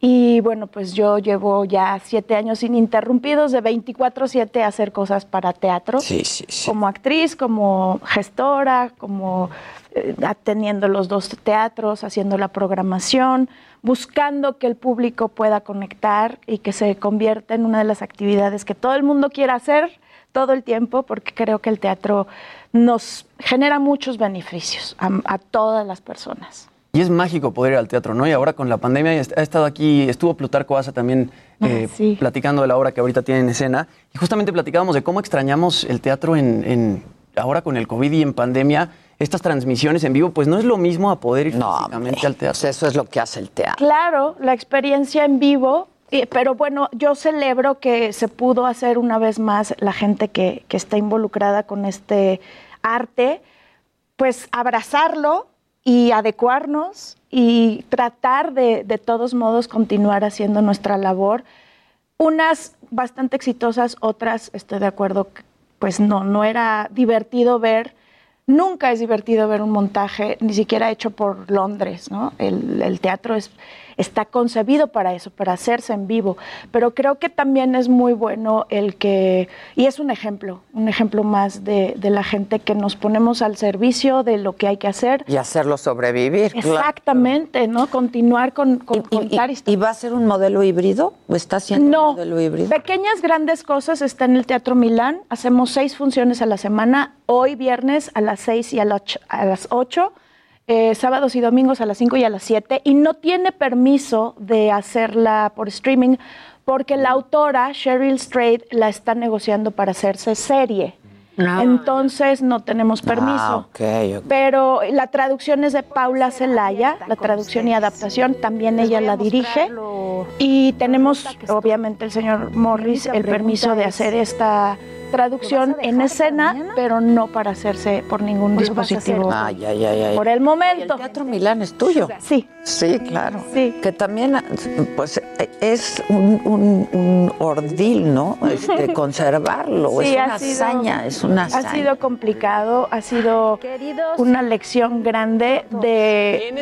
S21: Y bueno, pues yo llevo ya siete años ininterrumpidos de 24/7 a hacer cosas para teatro.
S3: Sí, sí, sí.
S21: Como actriz, como gestora, como atendiendo los dos teatros, haciendo la programación, buscando que el público pueda conectar y que se convierta en una de las actividades que todo el mundo quiera hacer todo el tiempo, porque creo que el teatro nos genera muchos beneficios a, a todas las personas.
S17: Y es mágico poder ir al teatro, ¿no? Y ahora con la pandemia ha estado aquí, estuvo Plutarco Asa también eh, platicando de la obra que ahorita tiene en escena. Y justamente platicábamos de cómo extrañamos el teatro en, en- ahora con el COVID y en pandemia. Estas transmisiones en vivo, pues no es lo mismo a poder ir físicamente al teatro.
S3: Pues eso es lo que hace el teatro.
S21: Claro, la experiencia en vivo, eh, pero bueno, yo celebro que se pudo hacer una vez más la gente que, que está involucrada con este arte, pues abrazarlo y adecuarnos y tratar de, de todos modos continuar haciendo nuestra labor. Unas bastante exitosas, otras estoy de acuerdo, pues no, no era divertido ver Nunca es divertido ver un montaje, ni siquiera hecho por Londres, ¿no? El, el teatro es está concebido para eso, para hacerse en vivo. Pero creo que también es muy bueno el que, y es un ejemplo, un ejemplo más de, de la gente que nos ponemos al servicio de lo que hay que hacer.
S3: Y hacerlo sobrevivir.
S21: Exactamente, ¿no? Continuar con, con
S3: ¿Y,
S21: contar
S3: y, ¿Y va a ser un modelo híbrido? ¿O está siendo
S21: No.
S3: un modelo híbrido?
S21: Pequeñas grandes cosas está en el Teatro Milán. Hacemos seis funciones a la semana. Hoy viernes a las seis y a, la och- a las ocho. Eh, sábados y domingos a las 5 y a las 7 y no tiene permiso de hacerla por streaming porque la autora Cheryl Strait la está negociando para hacerse serie. Entonces no tenemos permiso.
S3: Ah.
S21: Pero la traducción es de Paula Celaya, la traducción y adaptación, también ella la dirige. Y tenemos, obviamente, el señor Morris el permiso de hacer esta traducción en escena, pero no para hacerse por ningún dispositivo.
S3: Ay, ay, ay, ay.
S21: Por el momento.
S3: el Teatro Milán es tuyo.
S21: Sí.
S3: Sí, claro. Que también, pues, es un, un- un ordil, ¿no? Este, conservarlo.
S21: Sí,
S3: es una
S21: sido-
S3: hazaña, es una
S21: Ha sido complicado, ha sido una lección grande de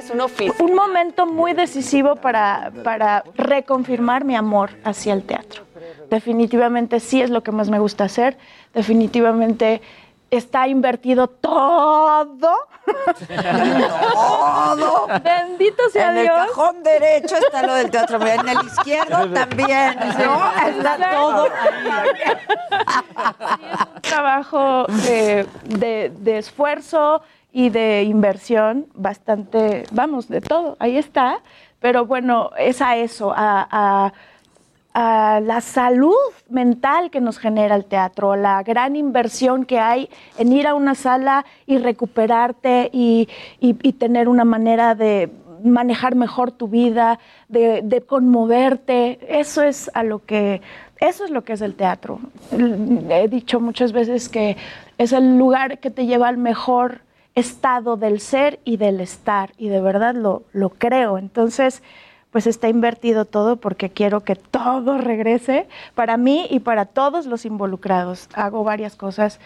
S21: un momento muy decisivo para, para reconfirmar mi amor hacia el teatro. Definitivamente sí es lo que más me gusta hacer, definitivamente está invertido todo.
S3: Todo.
S21: Bendito sea
S3: En el
S21: Dios.
S3: cajón derecho está lo del Teatro en el izquierdo también, ¿no? Está todo
S21: un trabajo de, de- de esfuerzo y de inversión bastante, vamos, de todo, ahí está. Pero bueno, es a eso, a, a- la salud mental que nos genera el teatro, la gran inversión que hay en ir a una sala y recuperarte y, y- y tener una manera de manejar mejor tu vida, de, de conmoverte. Eso es a lo que, eso es lo que es el teatro. He dicho muchas veces que es el lugar que te lleva al mejor estado del ser y del estar, y de verdad lo, lo creo. Entonces, pues está invertido todo porque quiero que todo regrese para mí y para todos los involucrados. Hago varias cosas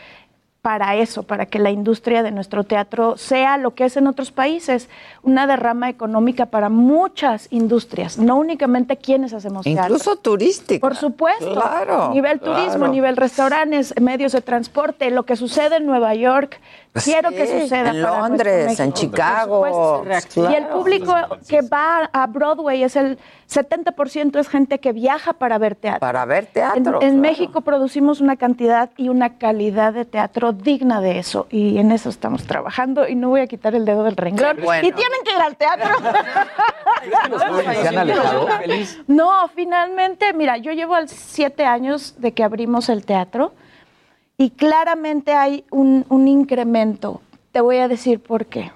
S21: para eso, para que la industria de nuestro teatro sea lo que es en otros países, una derrama económica para muchas industrias, no únicamente quienes hacemos teatro.
S3: Incluso turística.
S21: Por supuesto.
S3: Claro,
S21: Nivel turismo, nivel restaurantes, medios de transporte, lo que sucede en Nueva York, quiero que suceda
S3: en
S21: para
S3: Londres, en Chicago.
S21: por supuesto. Y el público que va a Broadway es el 70% es gente que viaja para ver teatro.
S3: Para ver teatro.
S21: en
S3: claro.
S21: México producimos una cantidad y una calidad de teatro digna de eso y en eso estamos trabajando y no voy a quitar el dedo del renglón.
S3: Bueno.
S21: Y tienen que ir al teatro. No, finalmente, mira, yo llevo al siete años de que abrimos el teatro y claramente hay un, incremento. Te voy a decir por qué.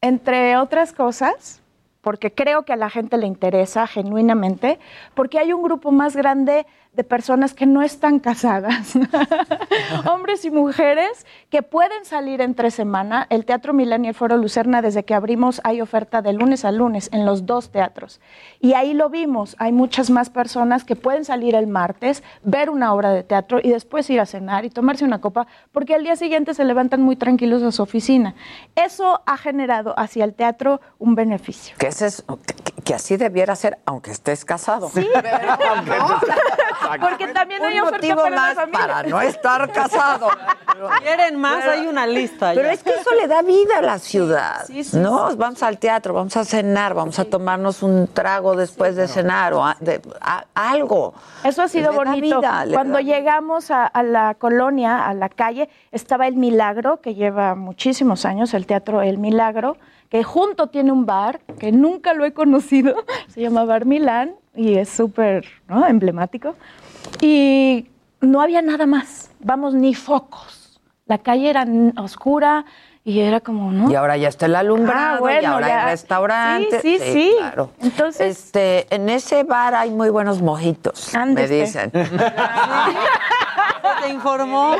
S21: Entre otras cosas, porque creo que a la gente le interesa genuinamente, porque hay un grupo más grande de personas que no están casadas, hombres y mujeres que pueden salir entre semana. El Teatro Milán y el Foro Lucerna, desde que abrimos, hay oferta de lunes a lunes en los dos teatros. Y ahí lo vimos, hay muchas más personas que pueden salir el martes, ver una obra de teatro y después ir a cenar y tomarse una copa, porque al día siguiente se levantan muy tranquilos a su oficina. Eso ha generado hacia el teatro un beneficio.
S3: Que, ese es- que- que así debiera ser, aunque estés casado.
S21: Sí, porque también hay
S3: Un
S21: oferta
S3: motivo
S21: para la
S3: más
S21: familia.
S3: para no estar casado.
S11: ¿Quieren más?
S3: Pero-
S11: hay una lista.
S3: Pero
S11: ya.
S3: es que eso le da vida a la ciudad.
S21: sí, sí,
S3: no, vamos al teatro, vamos a cenar, vamos a tomarnos un trago después de cenar o a- de- a- algo.
S21: Eso ha sido
S3: Le
S21: bonito.
S3: vida,
S21: Cuando llegamos a, a la colonia, a la calle, estaba El Milagro, que lleva muchísimos años, el teatro El Milagro, que junto tiene un bar, que nunca lo he conocido, se llama Bar Milán, y es súper ¿no? emblemático. Y no había nada más, vamos, ni focos. La calle era oscura y era como, ¿no?
S3: Y ahora ya está el alumbrado,
S21: Ah, bueno,
S3: y ahora
S21: ya.
S3: hay restaurante.
S21: Sí, sí, sí.
S3: Claro.
S21: Entonces-
S3: Este, en ese bar hay muy buenos mojitos, me dicen.
S11: ¿Te informó?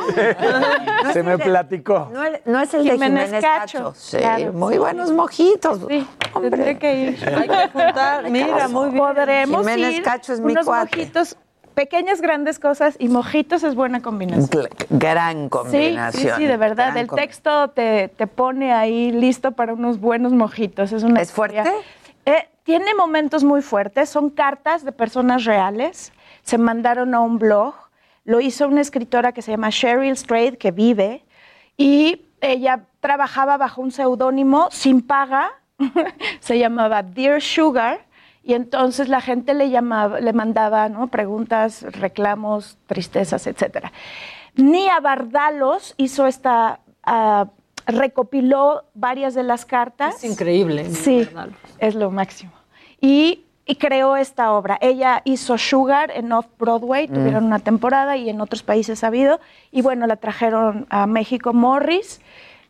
S19: Se me platicó.
S3: No, es el de
S21: Jiménez
S3: Jiménez
S21: Cacho.
S3: Cacho. Sí,
S21: Claro,
S3: muy
S21: sí,
S3: buenos mojitos.
S21: Sí, tendré que ir.
S11: Hay que juntar. Mira, muy bien.
S21: Podremos
S3: Jiménez
S21: ir
S3: Cacho es mi
S21: unos
S3: cuate.
S21: mojitos pequeñas, grandes cosas y mojitos es buena combinación.
S3: Gl- Gran
S21: Sí,
S3: combinación.
S21: sí, sí, de verdad.
S3: gran
S21: El texto te, te pone ahí listo para unos buenos mojitos. ¿Es, una
S3: ¿Es fuerte?
S21: Eh, tiene momentos muy fuertes. Son cartas de personas reales. Se mandaron a un blog. Lo hizo una escritora que se llama Cheryl Strayed, que vive. Y ella trabajaba bajo un seudónimo sin paga. se llamaba Dear Sugar. Y entonces la gente le, llamaba, le mandaba ¿no? preguntas, reclamos, tristezas, etcétera. Nia Bardalos hizo esta, ah, recopiló varias de las cartas.
S11: Es increíble.
S21: Sí,
S11: Bardalos.
S21: es lo máximo. Y, y creó esta obra. Ella hizo Sugar en Off-Broadway,
S3: Mm.
S21: tuvieron una temporada y en otros países ha habido. Y bueno, la trajeron a México Morris.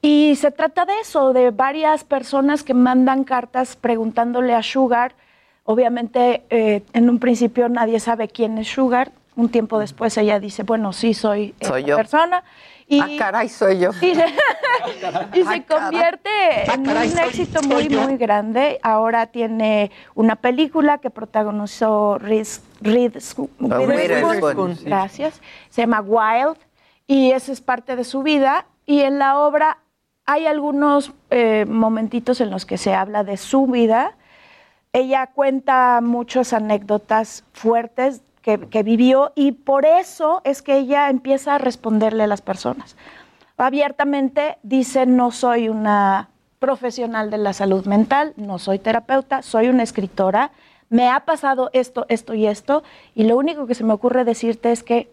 S21: Y se trata de eso, de varias personas que mandan cartas preguntándole a Sugar. Obviamente, eh, en un principio nadie sabe quién es Sugar. Un tiempo después ella dice, bueno, sí, soy,
S3: Soy yo.
S21: persona. Y,
S3: Ah, caray, soy yo.
S21: y se, y se
S3: Ah, caray.
S21: convierte
S3: Ah,
S21: en
S3: caray,
S21: un éxito
S3: soy
S21: muy,
S3: yo.
S21: muy grande. Ahora tiene una película que protagonizó Reese,
S3: Witherspoon.
S21: Gracias. Se llama Wild y esa es parte de su vida. Y en la obra hay algunos eh, momentitos en los que se habla de su vida. Ella cuenta muchas anécdotas fuertes que, vivió y por eso es que ella empieza a responderle a las personas. Abiertamente dice, no soy una profesional de la salud mental, no soy terapeuta, soy una escritora, me ha pasado esto, esto y esto, y lo único que se me ocurre decirte es que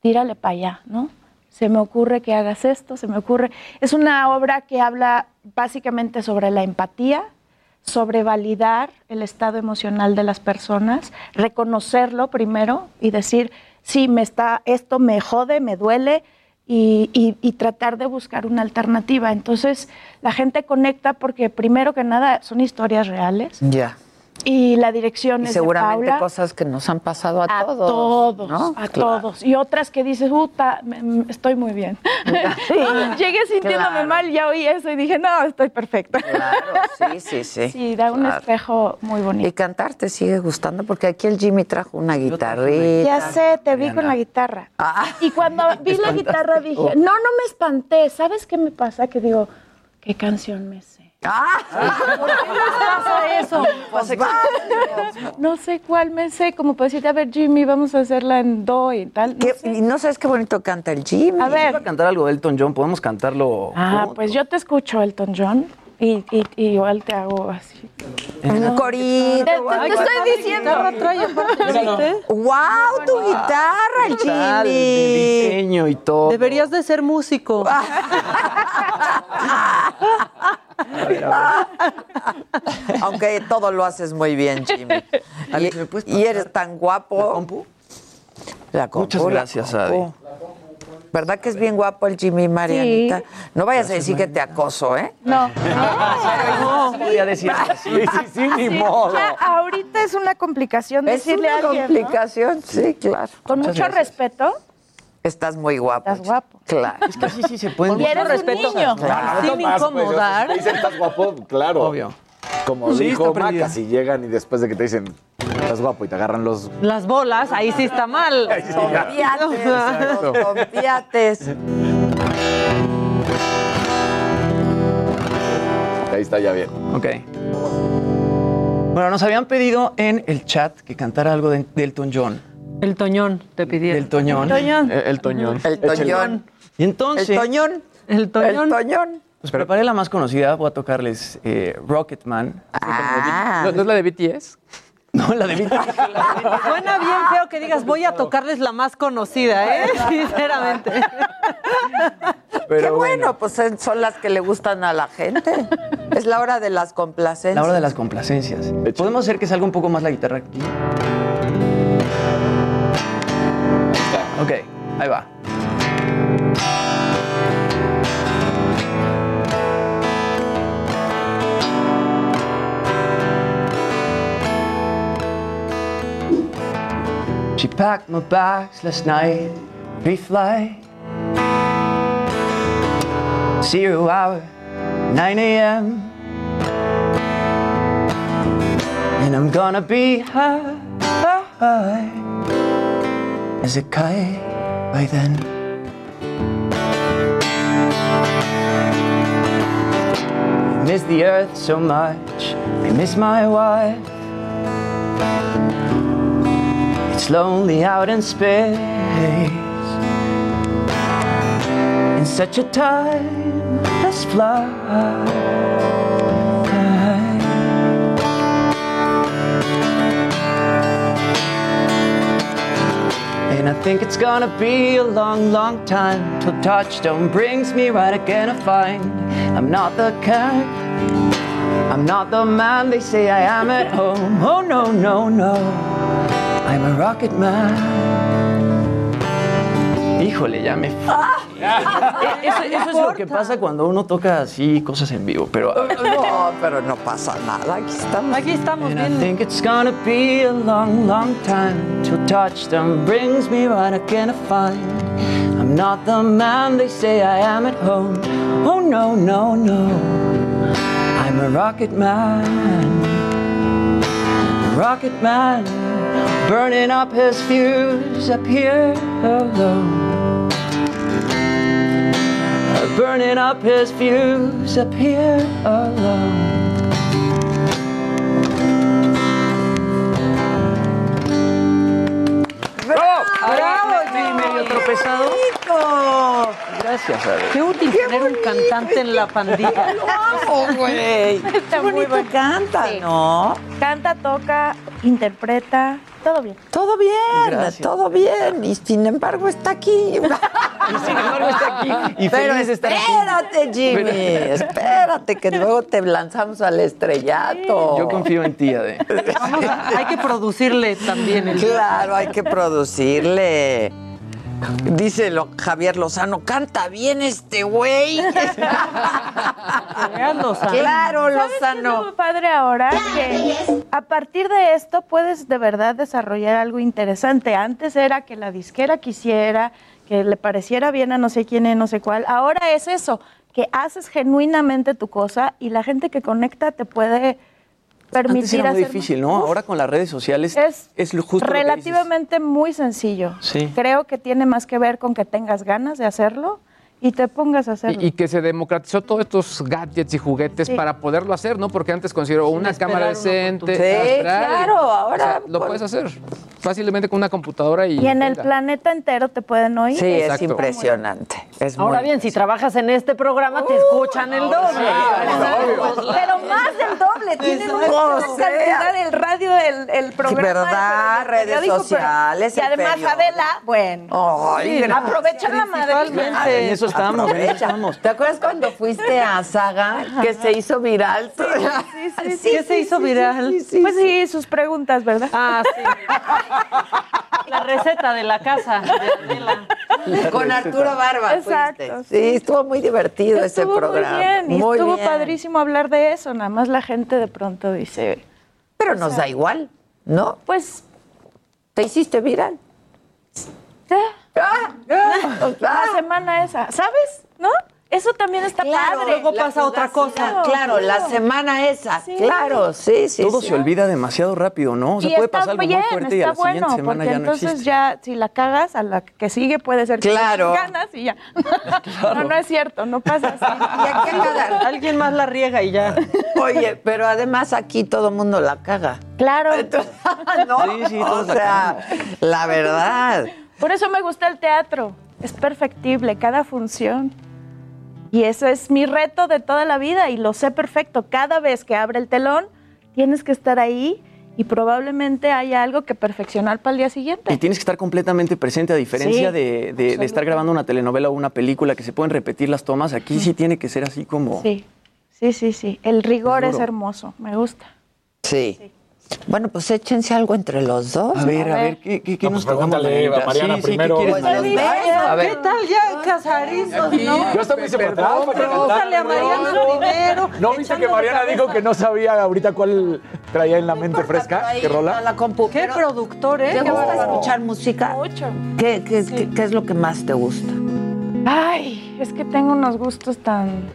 S21: tírale para allá, ¿no? Se me ocurre que hagas esto, se me ocurre... Es una obra que habla básicamente sobre la empatía, sobre validar el estado emocional de las personas, reconocerlo primero y decir, sí, me está, esto me jode, me duele, y, y- y tratar de buscar una alternativa. Entonces, la gente conecta porque primero que nada son historias reales
S3: Ya.
S21: Y la dirección
S3: Y
S21: es de
S3: seguramente
S21: Paula.
S3: cosas que nos han pasado a,
S21: A
S3: todos.
S21: todos,
S3: ¿no?
S21: a
S3: Claro.
S21: todos. Y otras que dices, me- estoy muy bien. Llegué sintiéndome
S3: Claro.
S21: mal, ya oí eso y dije, no, estoy perfecta.
S3: Claro, sí, sí, sí.
S21: Sí, da un espejo muy bonito.
S3: Y cantar te sigue gustando porque aquí el Jimmy trajo una guitarrita.
S21: Ya sé, te vi con la guitarra.
S3: Ah.
S21: Y cuando vi la guitarra dije, no, no me espanté. ¿Sabes qué me pasa? Que digo, ¿qué canción me sé? ¿Por qué les pasa eso?
S3: Pues
S21: no sé cuál me sé, como para decirte, a ver, Jimmy, vamos a hacerla en do y tal. No
S3: ¿Qué-
S21: sé.
S3: Y no sabes qué bonito canta el Jimmy.
S21: A ver.
S17: A cantar algo de Elton John, podemos cantarlo.
S21: Ah,
S17: juntos?
S21: pues yo te escucho, Elton John, y, y, y igual te hago así.
S3: Un corito.
S21: Te, te- te estoy diciendo.
S3: ¡Wow! Tu guitarra, el Jimmy.
S17: diseño y todo.
S11: Deberías de ser músico.
S3: Aunque todo lo haces muy bien, Jimmy.
S17: Alex,
S3: Y,
S17: ¿me puedes
S3: y eres tan guapo.
S17: ¿La compu?
S3: La compu,
S17: Muchas
S3: la
S17: gracias,
S3: compu.
S17: Adi.
S3: ¿Verdad que es bien guapo el Jimmy, Marianita?
S21: Sí.
S3: No vayas a decir que te acoso, ¿eh?
S21: No.
S17: No, podría decir así.
S19: Sí, sí, sí, ni modo.
S21: Ya, ahorita es una complicación
S3: Es
S21: decirle
S3: una
S21: a alguien, ¿no?
S3: complicación, sí, claro.
S21: Con
S17: Muchas
S21: mucho
S17: gracias.
S21: respeto.
S3: Estás muy guapo.
S21: Estás guapo.
S3: Claro.
S17: Es que sí, sí se pueden.
S21: Y eres un
S11: respeto.
S21: niño.
S19: Claro,
S11: Sin
S19: pues,
S11: incomodar.
S19: te dicen estás guapo, claro.
S17: Obvio.
S19: Como
S17: Sí,
S19: dijo. Maca, si llegan y después de que te dicen estás guapo y te agarran los.
S11: Las bolas, ahí sí está mal.
S3: Tompiates.
S19: Ahí está ya bien.
S17: Ok. Bueno, nos habían pedido en el chat que cantara algo de, de Elton John.
S11: El toñón te pidieron.
S17: Del Toñón.
S21: Toñón.
S19: El, el Toñón.
S3: El toñón.
S17: Y entonces,
S3: El toñón.
S11: El toñón.
S3: El toñón.
S17: pues preparé la más conocida. Voy a tocarles eh, Rocketman.
S3: Ah,
S18: ¿No, no es la de BTS?
S17: No, la de BTS.
S11: Suena bien feo que digas, voy a tocarles la más conocida, ¿eh? Sinceramente.
S3: qué bueno, pues eh, son las que le gustan a la gente. Es la hora de las complacencias.
S17: La hora de las complacencias. Podemos hacer que salga un poco más la guitarra aquí. Ok, ahí va. She packed my bags last night, pre-flight. Zero hour, 9 a.m. And I'm gonna be high, high. Is it cae by then? I miss the earth so much. I miss my wife. It's lonely out in space. In such a time, let's fly. And I think it's gonna be a long, long time till touchdown brings me right again to find I'm not the cat, I'm not the man they say I am at home. Oh no, no, no, I'm a rocket man. Híjole, ya me. Ah. Eh, eh, eso, eso es lo que pasa cuando uno toca así cosas en vivo, pero.
S3: No, pero no pasa nada. Aquí estamos.
S11: Aquí estamos
S17: And I think it's gonna be a long, long time till touchdown brings me right again to find I'm not the man they say I am at home. Oh no, no, no, I'm a rocket man, a rocket man, burning up his fuse up here alone. Burning up his fuse up here alone.
S11: ¡Bravo,
S17: Sí, medio tropezado. Gracias, Adel.
S11: Qué útil tener un cantante en la pandilla.
S3: ¡Vamos, güey!
S21: Está
S3: Qué
S21: muy
S3: bonito
S21: bueno.
S3: canta,
S21: Sí.
S3: ¿no?
S21: Canta, toca, interpreta, todo bien.
S3: Todo bien,
S21: Gracias.
S3: todo bien. Y sin embargo está aquí.
S17: Y sin embargo está aquí. Y
S3: Pero
S17: feliz estar aquí.
S3: espérate, Jimmy. Espérate, que luego te lanzamos al estrellato.
S17: Yo confío en ti, Ade.
S11: Vamos a- hay que producirle también el
S3: Claro, hay que producirle. Dice lo- Javier Lozano, canta bien este güey. Claro,
S21: ¿Sabes qué es
S3: Lozano.
S21: lo padre ahora? Que a partir de esto puedes de verdad desarrollar algo interesante. Antes era que la disquera quisiera, que le pareciera bien a no sé quién, y no sé cuál. Ahora es eso, que haces genuinamente tu cosa y la gente que conecta te puede permitir
S17: Antes era muy
S21: hacer
S17: difícil, ¿no? Ahora con las redes sociales
S21: Es
S17: justo
S21: relativamente muy sencillo.
S17: Sí.
S21: Creo que tiene más que ver con que tengas ganas de hacerlo y te pongas a hacerlo.
S18: Y, y que se democratizó todos estos gadgets y juguetes
S21: Sí.
S18: para poderlo hacer, ¿no? Porque antes considero una cámara decente.
S21: Sí, claro, ahora,
S18: o sea, lo puedes hacer fácilmente con una computadora y.
S21: y en el planeta entero te pueden oír.
S3: Sí, es impresionante. Es
S11: Ahora
S3: muy-
S11: bien, si trabajas en este programa, te escuchan el doble.
S21: Pero más del doble, tienen
S3: sea.
S21: cantidad el radio, el, el programa.
S3: ¿verdad?
S21: el
S3: Redes
S21: periódico, pero-
S3: sociales,
S21: Y además. Adela, bueno. Sí, aprovechan la madre.
S17: Eso estábamos, en eso
S3: Aprovecha.
S17: estábamos.
S3: ¿Te acuerdas cuando fuiste a Saga que se hizo viral?
S21: Sí, sí, sí,
S11: ¿Qué se hizo viral?
S21: Pues sí, sus preguntas, ¿verdad?
S11: Ah, sí. La receta de la casa. de.
S3: Con Arturo Barba.
S21: Exacto,
S3: fuiste. Sí, estuvo muy divertido ese
S21: Estuvo
S3: programa.
S21: Muy bien, y
S3: Muy
S21: estuvo
S3: bien.
S21: padrísimo hablar de eso. Nada más la gente de pronto dice.
S3: Pero nos da igual, ¿no?
S21: Pues.
S3: Te hiciste viral.
S21: Ah, La semana esa, ¿sabes? ¿No? Eso también está
S3: Claro,
S21: padre.
S11: luego pasa otra cosa.
S3: Claro, la semana esa. Claro, sí, sí.
S17: Todo
S3: sí.
S17: se olvida demasiado rápido, ¿no? O
S21: y
S17: puede pasar algo
S21: bien,
S17: muy fuerte y a la siguiente semana
S21: porque
S17: ya no
S21: entonces
S17: existe.
S21: ya, si la cagas, a la que sigue puede ser que
S3: Claro.
S21: ganas y ya. No, no es cierto, no pasa así.
S3: Y a cada-
S11: Alguien más la riega y ya.
S3: Oye, pero además aquí todo el mundo la caga.
S21: Claro.
S3: ¿No?
S17: Sí, sí,
S3: o
S17: la
S3: sea, la verdad.
S21: Por eso me gusta el teatro. Es perfectible cada función. Y ese es mi reto de toda la vida y lo sé perfecto. Cada vez que abre el telón, tienes que estar ahí y probablemente haya algo que perfeccionar para el día siguiente.
S17: Y tienes que estar completamente presente, a diferencia
S21: Sí,
S17: de, de- de estar grabando una telenovela o una película que se pueden repetir las tomas. Aquí sí tiene que ser así como.
S21: Sí, sí, sí, sí. El rigor
S17: Es
S21: hermoso, me gusta.
S3: Sí. Bueno, pues échense algo entre los dos.
S17: A ver,
S3: ¿no?
S17: a ver, ¿qué, qué, qué
S19: No,
S17: nos
S19: pues
S17: tocamos,
S19: pregúntale,
S17: Marianita?
S19: Mariana,
S17: Sí, sí, ¿qué
S19: primero.
S17: quieres?
S3: Pues los besos.
S17: A ver.
S11: ¿Qué tal ya, casarizos, no?
S19: Yo hasta me hice para atrás para que
S11: Pregúntale a. Mariana primero.
S19: ¿No viste que Mariana
S11: cabeza.
S19: dijo que no sabía ahorita cuál traía en la mente fresca?
S3: Ahí
S19: ¿Qué
S3: a
S19: rola?
S3: la compu.
S11: Qué
S3: Pero,
S11: productor, ¿eh?
S3: ¿Te
S11: Qué
S3: gusta escuchar música?
S21: Mucho.
S3: ¿Qué, qué, qué- qué es lo que más te gusta?
S21: Ay, es que tengo unos gustos tan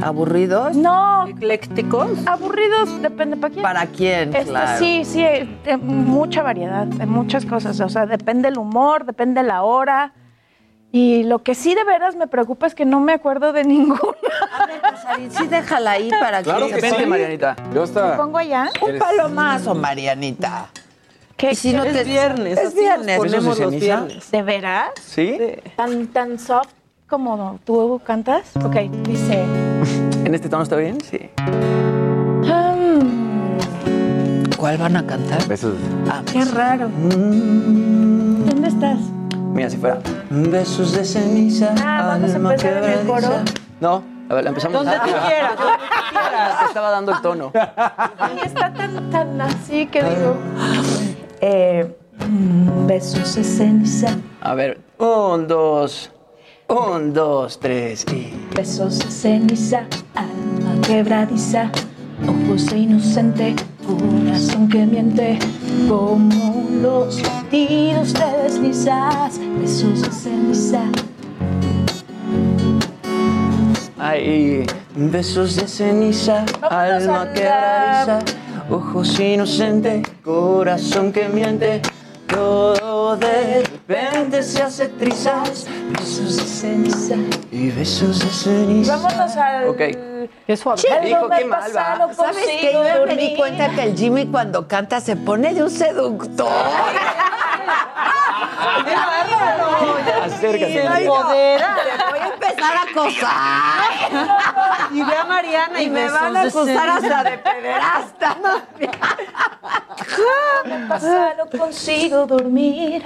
S3: ¿Aburridos?
S21: No.
S11: ¿Eclécticos?
S21: Aburridos, depende para quién.
S3: ¿Para quién?
S21: Este,
S3: claro.
S21: Sí, sí, eh, de mucha variedad, de muchas cosas. O sea, depende el humor, depende la hora. Y lo que sí de veras me preocupa es que no me acuerdo de ninguna.
S3: A ver, Casarín, sí déjala ahí para
S17: Claro que
S3: que...
S17: sí, Marianita.
S19: Yo
S21: ¿Me
S19: hasta...
S21: pongo allá?
S3: Un palomazo, Marianita.
S21: ¿Qué,
S3: Y si no
S11: Es
S3: te-
S11: viernes,
S3: Es viernes.
S11: ponemos
S17: ¿Besos de
S11: los viernes.
S21: ¿De veras?
S17: ¿Sí?
S21: ¿Tan, tan soft como tú cantas? Ok, dice...
S17: ¿En este tono está bien? Sí.
S21: "Hmm,
S3: ¿Cuál van a cantar?
S19: Besos.
S3: Ah,
S21: qué raro. ¿Dónde estás?
S17: Mira, si fuera. Besos de ceniza.
S21: Ah, vamos a
S17: alma
S21: empezar en el coro.
S17: No, a ver, la empezamos.
S11: Donde tú quieras, donde tú quieras.
S17: Te estaba dando el tono.
S21: Y está tan, tan así que digo... Eh, mm, besos de ceniza,
S17: A ver, un, dos. Un, dos, tres y.
S21: besos de ceniza, alma quebradiza, ojos de inocente, corazón que miente, como los latidos te deslizas, besos de ceniza.
S17: Ay, besos de ceniza, alma quebradiza, ojos inocentes, corazón que miente, todo de repente se hace trizas, besos de ceniza y besos de ceniza.
S21: Vámonos al...
S17: Ok.
S11: Qué suave.
S17: Qué mal va.
S3: ¿Sabes qué? Yo me di cuenta que el Jimmy cuando canta se pone de un seductor.
S17: Acércate.
S11: Se
S17: Mariana.
S11: empodera.
S3: Te voy a empezar a acosar.
S11: Y ve a Mariana y,
S3: Y me van a acusar hasta de pederasta.
S21: me pasa, no consigo dormir.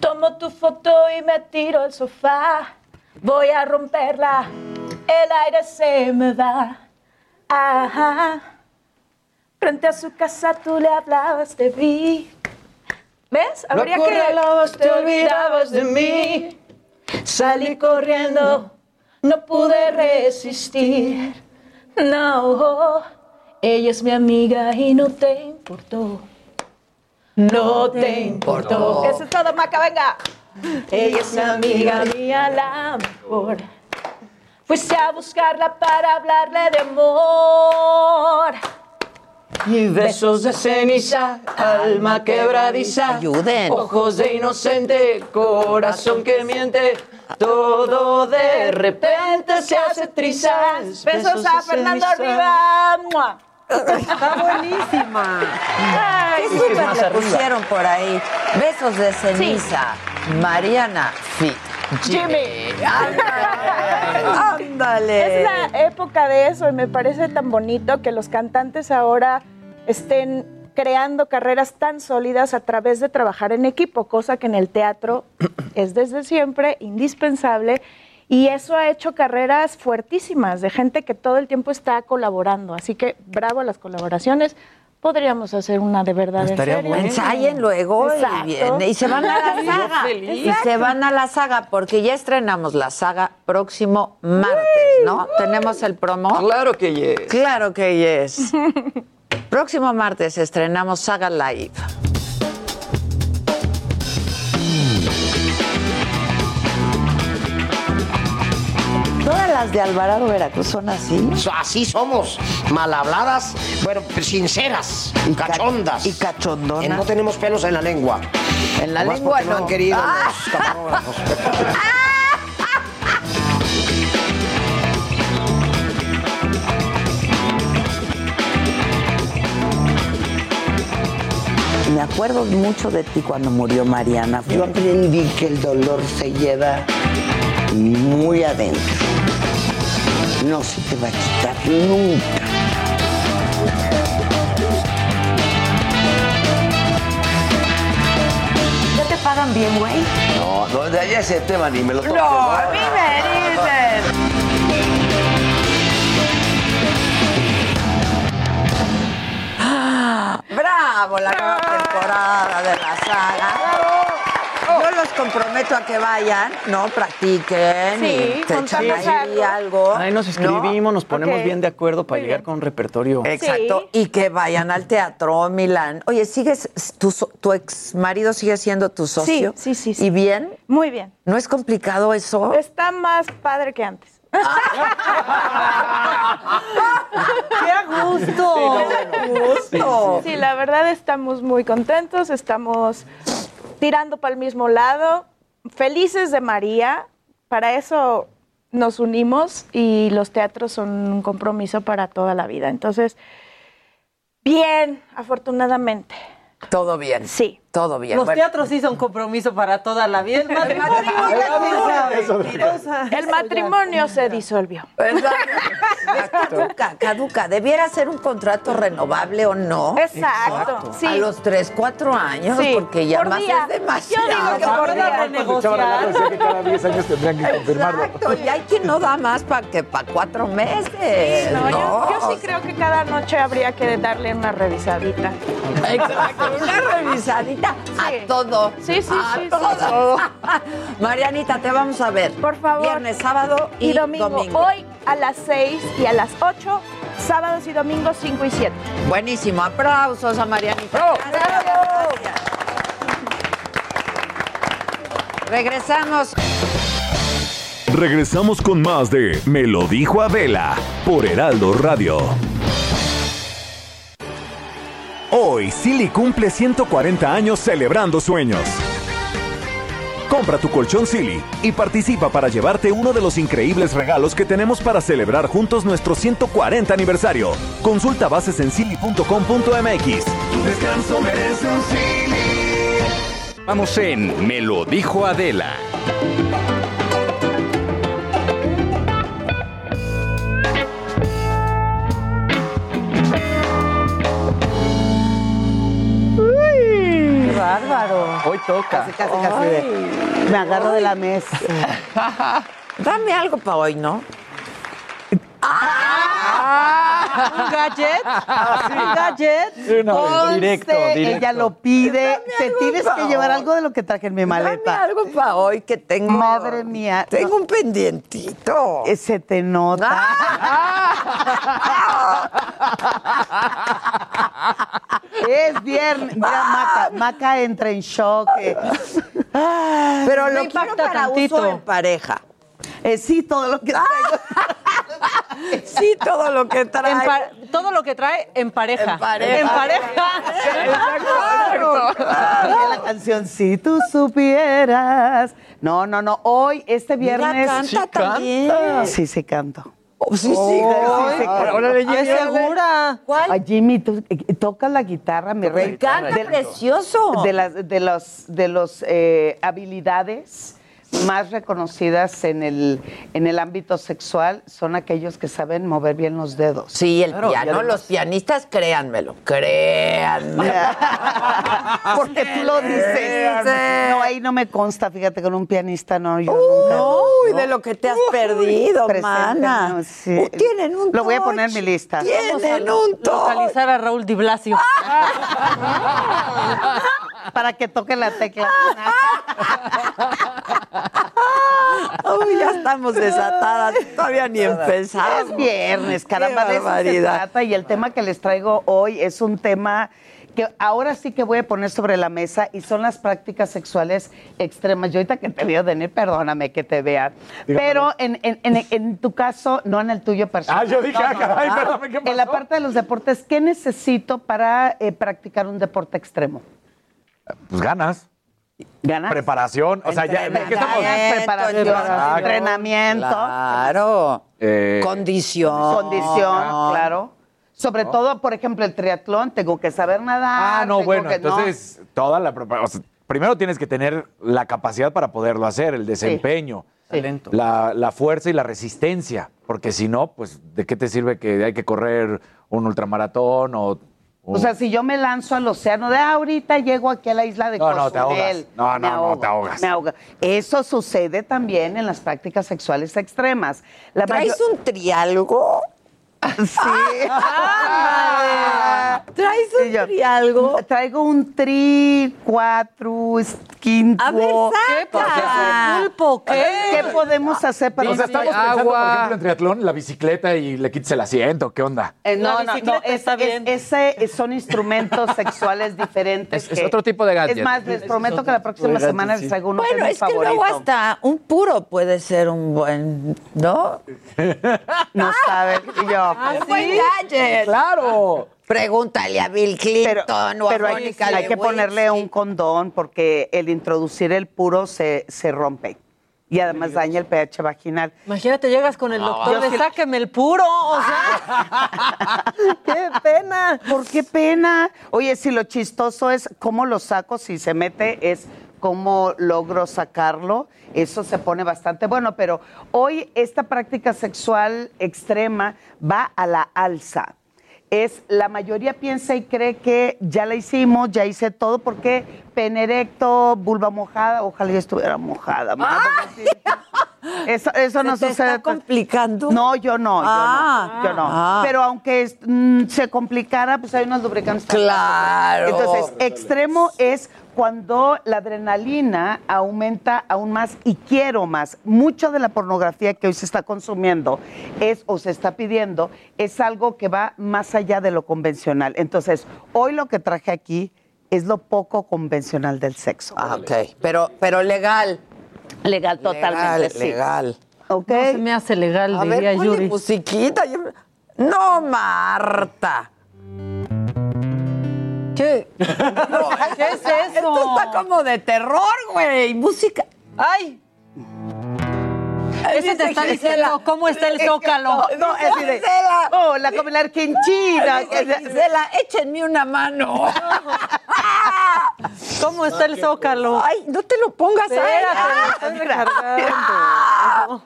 S21: Tomo tu foto y me tiro al sofá. Voy a romperla, el aire se me va. Ajá. Frente a su casa tú le hablabas de mí. ¿Ves? Habría que
S17: te olvidabas de mí.
S21: Salí corriendo, no pude resistir. No, ella es mi amiga y no te importó. No te importó. Eso es todo, Maca, venga. Ella es mi amiga mía, la mejor. Fuiste a buscarla para hablarle de amor.
S17: Y besos de ceniza, alma quebradiza.
S3: Ayuden.
S17: Ojos de inocente, corazón que miente. Todo de repente se hace trizas.
S21: Besos a Fernando
S17: ceniza.
S11: Está buenísima.
S21: Ay,
S3: ¿Qué
S17: que es
S3: le pusieron por ahí? Besos de ceniza. Mariana Fit.
S21: Jimmy.
S3: Ándale.
S21: Es la época de eso y me parece tan bonito que los cantantes ahora estén creando carreras tan sólidas a través de trabajar en equipo, cosa que en el teatro es desde siempre indispensable y eso ha hecho carreras fuertísimas de gente que todo el tiempo está colaborando. Así que bravo a las colaboraciones. Podríamos hacer una de verdad en
S17: Estaría
S21: serio.
S17: bueno.
S3: Ensayen luego y, y se van a la saga. Y se van a la saga porque ya estrenamos la saga próximo martes, ¿no? Tenemos el promo.
S17: Claro que yes.
S3: Claro que yes. Próximo martes estrenamos Saga Live. Todas las de Alvarado Veracruz son así.
S22: Así somos, mal habladas, bueno, sinceras,
S3: ca-
S22: cachondas.
S3: y cachondonas.
S22: Eh, No tenemos pelos en la lengua.
S3: En la lengua
S22: no
S3: no.
S22: han querido
S3: Ah.
S22: los camarógrafos.
S3: Me acuerdo mucho de ti cuando murió Mariana.
S22: Yo aprendí que el dolor se lleva muy adentro. No se te va a quitar nunca.
S3: ¿Ya te pagan bien, güey?
S22: No, no, de allá ese tema ni me lo toques.
S3: No, a mí me dicen. Ah, ¡Bravo! La nueva temporada de la saga. Yo los comprometo a que vayan, ¿no? Practiquen
S21: Sí,
S3: y echan
S21: juntamos
S3: ahí
S21: algo.
S3: algo.
S17: Ahí nos
S3: ¿no?
S17: escribimos, nos ponemos bien de acuerdo para
S21: Muy
S17: llegar
S21: bien.
S17: con un repertorio.
S3: Exacto. Y que vayan al teatro Milán. Oye, ¿sigues, tu, ex marido sigue siendo tu socio?
S21: sí, sí, sí.
S3: ¿Y bien?
S21: Muy bien.
S3: ¿No es complicado eso?
S21: Está más padre que antes.
S11: gusto!
S21: gusto! Sí, la verdad estamos muy contentos, estamos tirando para el mismo lado, felices de María. Para eso nos unimos y los teatros son un compromiso para toda la vida. Entonces, bien, afortunadamente.
S3: Todo bien.
S21: Sí.
S3: Todo bien.
S11: Los
S3: Bueno,
S11: teatros sí son compromiso para toda la vida. El matrimonio,
S21: El matrimonio, el matrimonio se disolvió.
S3: caduca, caduca. ¿Debiera ser un contrato renovable o no?
S21: Exacto, sí.
S3: A los 3, 4 años,
S21: Sí,
S3: porque ya
S21: por
S3: más
S21: día.
S3: es demasiado.
S21: Yo digo que por día.
S19: renegociar. Cada 10 años tendrían que confirmarlo.
S3: Exacto, y hay quien no da más para que para cuatro meses.
S21: No, yo,
S3: No,
S21: yo sí creo que cada noche habría que darle una revisadita.
S3: Exacto, una revisadita a todo.
S21: Sí, sí,
S3: a
S21: sí,
S3: todo.
S21: sí.
S3: Marianita, te vamos a ver.
S21: Por favor.
S3: Viernes, sábado y,
S21: Y domingo. Hoy a las 6 y a las 8, sábados y domingos 5 y 7.
S3: Buenísimo. Aplausos a Marianita. Gracias. Regresamos.
S15: Regresamos con más de Me lo dijo Adela por Heraldo Radio. Hoy, Silly cumple 140 años celebrando sueños. Compra tu colchón Silly y participa para llevarte uno de los increíbles regalos que tenemos para celebrar juntos nuestro 140 aniversario. Consulta bases en silly.com.mx.
S20: Tu descanso merece un Silly.
S2: Vamos en Me lo dijo Adela.
S17: Hoy toca.
S23: Casi, casi, casi. de- Me agarro de la mesa.
S3: Dame algo para hoy, ¿no?
S11: ¿Un gadget? ¿Un gadget?
S23: Conste,
S17: directo, directo.
S23: Ella lo pide. Te tienes que llevar algo de lo que traje en mi maleta.
S3: Dame algo para hoy que tengo.
S23: Madre mía.
S3: Tengo un pendientito.
S23: Eh, Se te nota. es viernes. Mira, Maca, Maca entra en shock.
S3: Pero lo quiero para
S11: tantito.
S3: uso en pareja.
S23: Eh, sí, todo lo que traigo.
S3: Sí, todo lo que trae.
S11: Todo lo que trae en pareja.
S3: En pareja.
S11: En pareja.
S23: Oye, la canción, si tú supieras. No, no, no. Hoy, este
S3: Mira,
S23: viernes.
S3: canta
S17: Sí,
S3: también.
S17: canta.
S23: Sí, sí, canto.
S3: Oh, sí, sí,
S23: Oh,
S3: sí, sí.
S23: ay,
S17: Órale,
S11: ¿Qué
S17: Jimmy, órale.
S11: segura?
S3: ¿Cuál?
S23: Ay, Jimmy, tú eh, tocas la guitarra, mi rey.
S3: Canta
S23: De-
S3: precioso.
S23: de las de los de los eh, habilidades más reconocidas en el en el ámbito sexual son aquellos que saben mover bien los dedos.
S3: Sí, el
S17: Claro,
S3: piano, los pianistas, créanmelo, créanme.
S23: Porque tú lo dices. No, ahí no me consta, fíjate, con un pianista no, yo nunca.
S3: Uy, de lo que te has perdido, mana.
S23: Sí.
S3: Uh, Tienen un
S23: Lo voy a poner en mi lista.
S3: Tienen un touch.
S11: Localizar a Raúl Di Blasio.
S23: Para que toque la tecla.
S3: Uy, ya estamos desatadas. Todavía ni empezamos.
S23: Es viernes, caramba, de eso se
S3: barbaridad.
S23: trata. Y el tema que les traigo hoy es un tema que ahora sí que voy a poner sobre la mesa y son las prácticas sexuales extremas. Yo ahorita que te veo, Denis, perdóname que te vea. Pero en, en- en- en tu caso, no en el tuyo personal.
S19: Ah, yo dije, ah, caray, perdóname, ¿qué
S23: En la
S19: pasó?
S23: parte de los deportes, ¿qué necesito para eh, practicar un deporte extremo?
S19: Pues ganas.
S23: ¿Ganas?
S19: Preparación. O sea, ya. ¿de qué estamos?
S23: Preparación, entrenamiento.
S3: Claro.
S19: Eh,
S3: Condición.
S23: Condición, claro. Sobre todo, por ejemplo, el triatlón, tengo que saber nadar.
S19: Ah, no,
S23: tengo
S19: bueno,
S23: que- no.
S19: entonces toda la preparación. primero tienes que tener la capacidad para poderlo hacer, el desempeño,
S17: Talento.
S19: la, la fuerza y la resistencia, porque si no, pues, ¿de qué te sirve que hay que correr un ultramaratón o...
S23: O sea, si yo me lanzo al océano de "Ah, ahorita, llego aquí a la isla de
S19: No, no, te
S23: Cozumel",
S19: ahogas. No,
S23: me
S19: no, no, te ahogas.
S23: me ahogo. Eso sucede también en las prácticas sexuales extremas. La
S3: ¿Traes un triálogo?
S23: Sí.
S3: ¿Traes un
S23: Y yo,
S3: tri algo?
S23: Traigo un tri, cuatro, es- quinto.
S3: A ver, saca.
S11: Pulpo, ¿qué?
S23: ¿Qué podemos hacer para
S19: O sea, estamos pensando, por
S18: agua.
S19: ejemplo, en triatlón, la bicicleta y le quites el asiento. ¿Qué onda?
S23: Eh, no,
S11: La
S23: no, no, es-
S11: está
S23: es- ese son instrumentos sexuales diferentes.
S18: Es- es otro tipo de gadget.
S23: Es más, les prometo que la próxima
S17: gadget,
S23: semana
S17: sí.
S23: les traigo uno
S3: Bueno,
S23: que
S3: es
S23: es mi
S3: que luego hasta un puro puede ser un buen, ¿no?
S23: No saben. Y yo.
S3: Un buen gadget.
S19: ¡Claro!
S3: Pregúntale a Bill Clinton
S23: pero,
S3: o a
S23: pero hay,
S3: Mónica
S23: hay que ponerle un condón porque el introducir el puro se, se rompe y además daña el pH vaginal.
S11: Imagínate, llegas con el doctor
S23: sí-
S11: sáqueme el puro, o sea. ¡Qué pena!
S23: ¿Por qué pena? Oye, si lo chistoso es cómo lo saco, si se mete, es cómo logro sacarlo. Eso se pone bastante bueno, pero hoy esta práctica sexual extrema va a la alza. Es la mayoría piensa y cree que ya la hicimos, ya hice todo, porque pene erecto, vulva mojada, ojalá ya estuviera mojada. Eso, eso no
S3: ¿Se te
S23: sucede.
S3: está complicando?
S23: No, yo no, yo
S3: Ah.
S23: no, yo no.
S3: Ah.
S23: Pero aunque es- mm, se complicara, pues hay unos lubricantes.
S3: Claro.
S23: Entonces, extremo es cuando la adrenalina aumenta aún más y quiero más. Mucho de la pornografía que hoy se está consumiendo es o se está pidiendo es algo que va más allá de lo convencional. Entonces, hoy lo que traje aquí es lo poco convencional del sexo.
S3: Ah, ok. Pero, pero legal.
S23: Legal, totalmente.
S3: Legal,
S23: sí.
S3: legal.
S23: ¿Ok?
S11: No se me hace legal,
S3: A
S11: diría
S3: ver,
S11: Yuri.
S3: musiquita. No, Marta.
S11: ¿Qué? ¿Qué es eso?
S3: Esto está como de terror, güey. Música.
S11: ¡Ay! Ese te está diciendo cómo está el zócalo.
S23: No, no, es de, oh, la como la argentina.
S3: Gisela, échenme una mano.
S11: ¿Cómo está el zócalo?
S3: Ay, no te lo pongas ahí.
S11: Espérate, me estoy recargando.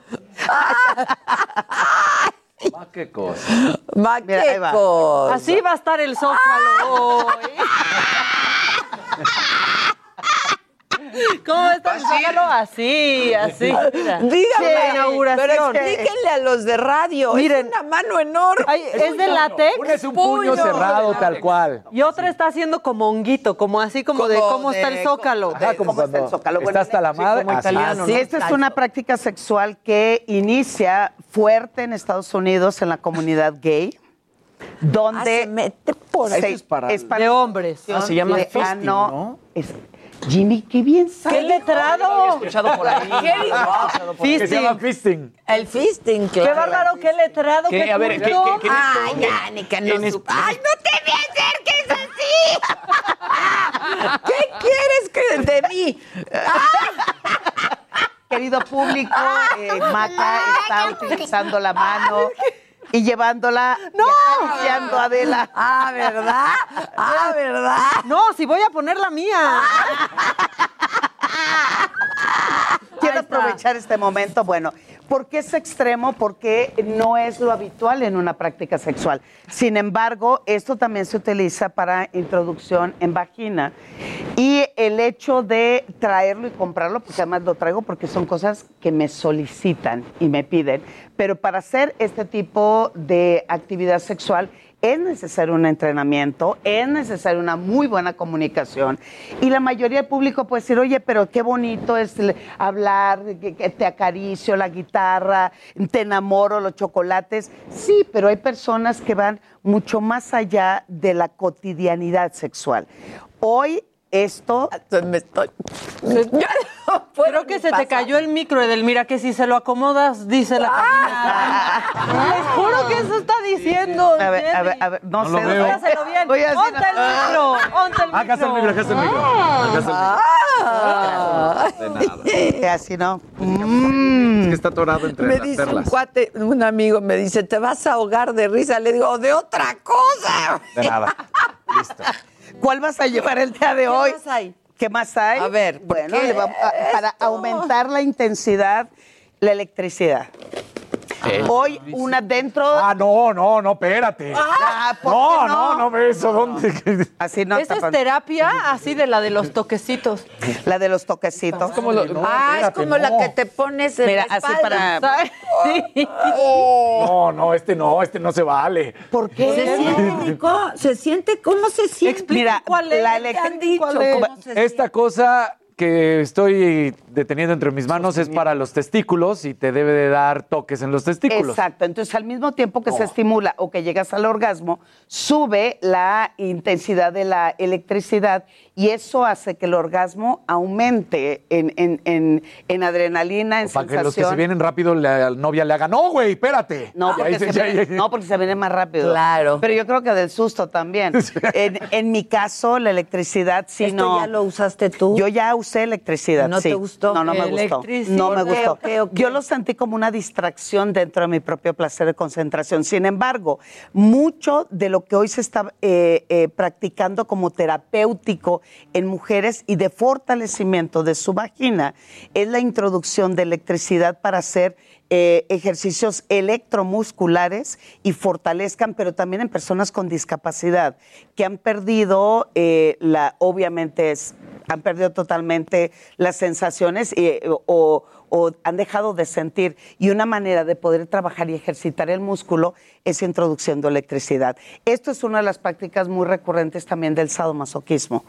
S19: Ah, qué cosa.
S23: Mira, ahí va.
S3: Maquecos.
S11: Así va a estar el zócalo hoy. ¿Cómo está el zócalo? Así, así. La inauguración.
S3: pero explíquenle a los de radio.
S11: Miren.
S3: es una mano enorme.
S11: Ay, es de látex.
S19: Uno es un puño cerrado, tal cual.
S11: Y otra está haciendo como honguito, como así como, de cómo está el zócalo.
S19: Ajá, como
S23: ¿Cómo está el
S19: cuando
S23: zócalo?
S19: está hasta la
S23: sí,
S19: madre.
S11: como
S19: así.
S11: italiano,
S23: Sí, esta es una práctica sexual que inicia fuerte en Estados Unidos en la comunidad gay,
S3: Ah,
S23: donde
S3: se mete por ahí.
S23: se-
S17: es para-
S11: De hombres.
S17: Ah, se llama
S23: de
S17: fisting,
S23: ano.
S17: ¿no?
S23: Es- Jimmy, qué bien sabe.
S11: ¡Qué letrado!
S17: escuchado por ahí.
S3: ¿Qué dijo?
S19: Que se llama
S11: Fisting.
S19: fisting.
S3: El fisting,
S11: ¡Qué
S3: claro.
S11: bárbaro, qué letrado,
S17: ¿Qué?
S11: qué
S17: A ver, ¿qué- qué- qué-
S3: Ay, que no
S17: es-
S3: sup- ¡Ay, no te me acerques así! ¿Qué quieres que de mí?
S23: Querido público, eh, Maca está utilizando la mano y llevándola
S11: ¡No!
S23: y a Adela.
S3: Ah, ¿verdad? Ah, ¿verdad?
S11: No, si voy a poner la mía.
S23: Quiero
S11: Ahí está.
S23: aprovechar este momento. Bueno, ¿por qué es extremo? Porque no es lo habitual en una práctica sexual. Sin embargo, esto también se utiliza para introducción en vagina. Y el hecho de traerlo y comprarlo, pues además lo traigo porque son cosas que me solicitan y me piden. Pero para hacer este tipo de actividad sexual, es necesario un entrenamiento, es necesaria una muy buena comunicación. Y la mayoría del público puede decir, oye, pero qué bonito es hablar, te acaricio la guitarra, te enamoro, los chocolates. Sí, pero hay personas que van mucho más allá de la cotidianidad sexual. Hoy esto...
S3: Me estoy...
S11: Creo que se te cayó el micro, Edelmira, que si se lo acomodas, dice la cabina. Les juro que eso está diciendo.
S23: A ver, a ver, a ver, no,
S19: No lo
S23: sé.
S19: veo.
S11: Hágaselo bien.
S23: Voy a
S11: Ponte el micro, ponte el micro.
S19: Acá está el micro, acá está el micro. Acá el micro.
S23: Eh, Así no. Mm.
S19: Es que está atorado entre
S3: Me
S19: las
S3: dice un
S19: perlas.
S3: cuate, un amigo me dice, te vas a ahogar de risa. Le digo, de otra cosa.
S19: De nada. Listo.
S23: ¿Cuál vas a llevar el día de hoy?
S3: más hay?
S23: ¿Qué más hay?
S3: A ver,
S23: bueno,
S3: porque
S23: le vamos a- para aumentar la intensidad, la electricidad. Hoy una dentro.
S19: Ah, no, no, no, espérate.
S23: Ah, ¿por
S19: no,
S23: qué
S19: no, no, no, eso, ¿dónde?
S23: Así no.
S11: Esa es terapia así de la de los toquecitos.
S23: La de los toquecitos.
S3: Como lo- ah, es como la que te pones en
S23: Mira,
S3: la
S23: así
S3: espalda.
S23: para.
S11: Sí.
S19: No, no, este no, este no se vale.
S23: ¿Por
S3: ¿Se siente? ¿Se siente? ¿Cómo se siente?
S23: Mira,
S11: cuál es,
S23: la
S11: ¿qué
S23: electri-
S11: han dicho?
S23: ¿cuál es?
S11: ¿Cómo se
S19: Esta cosa que estoy deteniendo entre mis manos es para los testículos y te debe de dar toques en los testículos.
S23: Exacto. Entonces, al mismo tiempo que se estimula o que llegas al orgasmo, sube la intensidad de la electricidad y eso hace que el orgasmo aumente en, en- en- en adrenalina, en
S19: Para que los que se vienen rápido la novia le haga, no, güey, espérate.
S23: No porque, se
S19: ya- ya-
S23: no, porque se viene más rápido.
S3: Claro.
S23: Pero yo creo que del susto también. En, en mi caso, la electricidad sí
S3: ¿Esto
S23: no.
S3: ya lo usaste tú?
S23: Yo ya usé electricidad.
S3: ¿No
S23: sí.
S3: te gustó?
S23: No, no me gustó. No me gustó. Yo lo sentí como una distracción dentro de mi propio placer de concentración. Sin embargo, mucho de lo que hoy se está eh, eh, practicando como terapéutico en mujeres y de fortalecimiento de su vagina es la introducción de electricidad para hacer eh, ejercicios electromusculares y fortalezcan, pero también en personas con discapacidad que han perdido eh, la, obviamente es, han perdido totalmente las sensaciones o, o han dejado de sentir. Y una manera de poder trabajar y ejercitar el músculo es introduciendo electricidad. Esto es una de las prácticas muy recurrentes también del sadomasoquismo.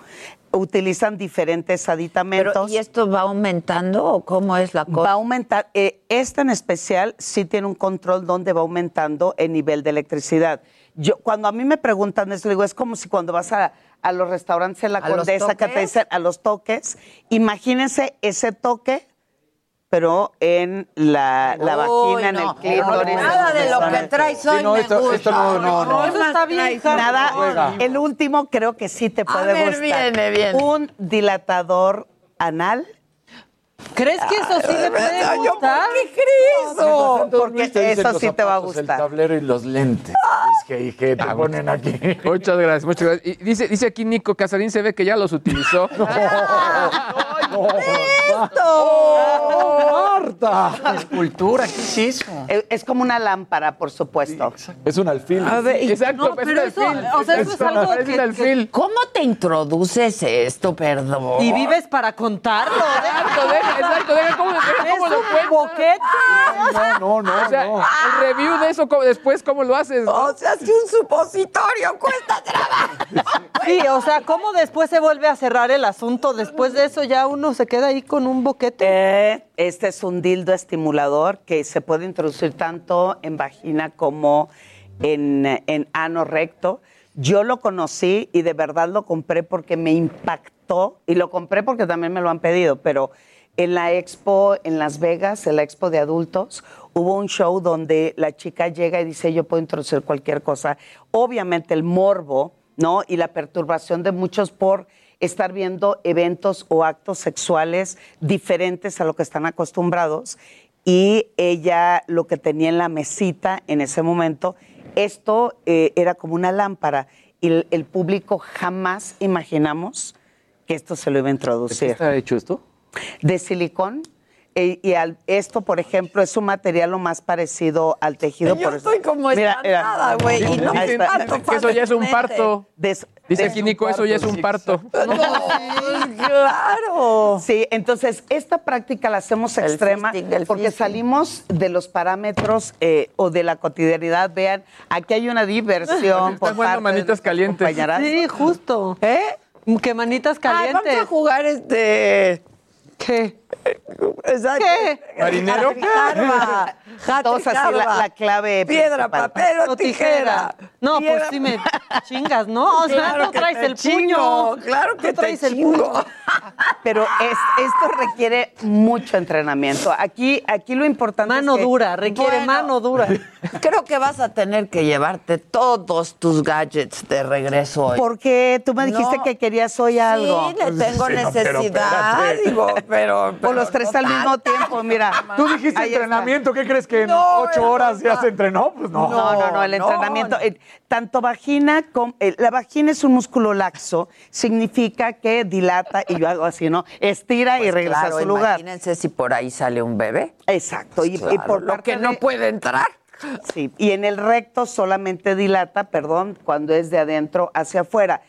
S23: Utilizan diferentes aditamentos.
S3: Pero, ¿Y esto va aumentando o cómo es la cosa?
S23: Va a aumentar, eh, esta en especial sí tiene un control donde va aumentando el nivel de electricidad. Yo, cuando a mí me preguntan eso, digo, es como si cuando vas a, a los restaurantes en la
S3: ¿A los
S23: Condesa que te
S3: toques?
S23: dicen a los toques, imagínense ese toque, pero en la, la
S3: Uy,
S23: vagina, en el clítoris.
S3: Nada de lo que traes hoy
S19: Sí, no,
S3: me
S19: esto-
S3: gusta.
S19: esto no, no, no.
S11: Eso está bien.
S23: Nada, el último creo que sí te puede
S3: ver,
S23: gustar.
S3: viene, viene.
S23: Un dilatador anal.
S11: ¿Crees que eso sí le puede gustar?
S23: Eso, porque
S19: Te dicen
S23: eso sí te va a
S19: zapatos, El
S23: gustar.
S19: tablero y los lentes. Es que, y que te ponen aquí.
S18: Muchas gracias, muchas gracias. Y dice, dice aquí Nico Casarín, se ve que ya los utilizó.
S19: ¡Marta!
S17: Escultura, ¿qué es eso?
S23: Es, es como una lámpara, por supuesto.
S19: Es un alfil.
S18: Exacto,
S11: No,
S18: es
S11: pero
S18: un
S11: eso,
S18: alfil.
S11: o sea, eso es algo que-
S18: un alfil.
S3: ¿Cómo te introduces esto, perdón?
S11: Y vives para contarlo.
S18: Exacto, deja, exacto, deja cómo, deja cómo lo
S11: Es un boquete.
S19: No, no, no.
S18: O sea,
S19: no.
S18: el review de eso ¿cómo- después, ¿cómo lo haces? no?
S3: O sea, si un supositorio cuesta trabajo.
S11: Sí, o sea, ¿cómo después se vuelve a cerrar el asunto? Después de eso ya uno se queda ahí con un boquete.
S23: Eh, este es un dildo estimulador que se puede introducir tanto en vagina como en, en ano recto. Yo lo conocí y de verdad lo compré porque me impactó y lo compré porque también me lo han pedido, pero en la expo en Las Vegas, en la expo de adultos, hubo un show donde la chica llega y dice yo puedo introducir cualquier cosa. Obviamente el morbo, ¿no? Y la perturbación de muchos por estar viendo eventos o actos sexuales diferentes a lo que están acostumbrados. Y ella lo que tenía en la mesita en ese momento, esto eh, era como una lámpara. Y el, el público jamás imaginamos que esto se lo iba a
S19: ¿De qué
S23: introducir.
S19: está hecho esto?
S23: De silicón. eh, y al- esto, por ejemplo, es un material lo más parecido al tejido.
S3: Yo
S23: por eso-
S3: estoy como
S23: Mira, mira.
S3: espantada, güey. Y no
S23: está.
S3: tanto
S18: que eso ya es un parto.
S23: Des-
S18: Dice aquí Nico, eso ya es un parto.
S3: Sí, claro.
S23: Sí, entonces esta práctica la hacemos
S3: El
S23: extrema
S3: fisting,
S23: porque
S3: fisting.
S23: salimos de los parámetros eh, o de la cotidianidad. Vean, aquí hay una diversión. por parte de
S18: manitas calientes.
S11: Sí, justo.
S23: ¿Eh?
S11: Que manitas
S3: Ay, vamos
S11: calientes.
S3: a jugar este.
S11: ¿Qué?
S3: Exacto.
S11: ¿Qué?
S18: ¿Marinero?
S23: Todos así, la, clave.
S3: Piedra, papel o tijera.
S11: No,
S3: Piedra,
S11: pues sí me chingas, ¿no? O sea,
S3: Claro
S11: tú
S3: que
S11: traes el
S3: chingo,
S11: puño.
S3: claro que
S11: Tú traes
S3: te
S11: el
S3: chingo.
S11: puño.
S23: Pero es- esto requiere mucho entrenamiento. Aquí, aquí lo importante
S11: Mano
S23: es que-
S11: dura, requiere
S3: Bueno.
S11: mano dura.
S3: Creo que vas a tener que llevarte todos tus gadgets de regreso hoy.
S23: Porque tú me dijiste
S3: No.
S23: que querías hoy algo.
S3: Sí, le tengo
S19: Sí, no, pero
S3: necesidad, digo, pero,
S23: Por
S3: pero
S23: los tres
S3: no
S23: al mismo
S3: tanto.
S23: tiempo, mira.
S19: Tú dijiste
S23: Ahí está.
S19: entrenamiento, ¿qué crees que en
S3: No,
S19: ocho horas ya se entrenó? Pues no.
S23: No, no, no, el
S3: no,
S23: entrenamiento,
S3: no.
S23: eh, tanto vagina como, eh, la vagina es un músculo laxo, significa que dilata y yo hago así, ¿no? Estira y
S3: Pues
S23: regresa
S3: claro,
S23: a su lugar.
S3: Imagínense si por ahí sale un bebé.
S23: Exacto. Y, y
S3: Claro,
S23: por
S3: lo que no
S23: de-
S3: puede entrar.
S23: Sí, y en el recto solamente dilata, perdón, cuando es de adentro hacia afuera.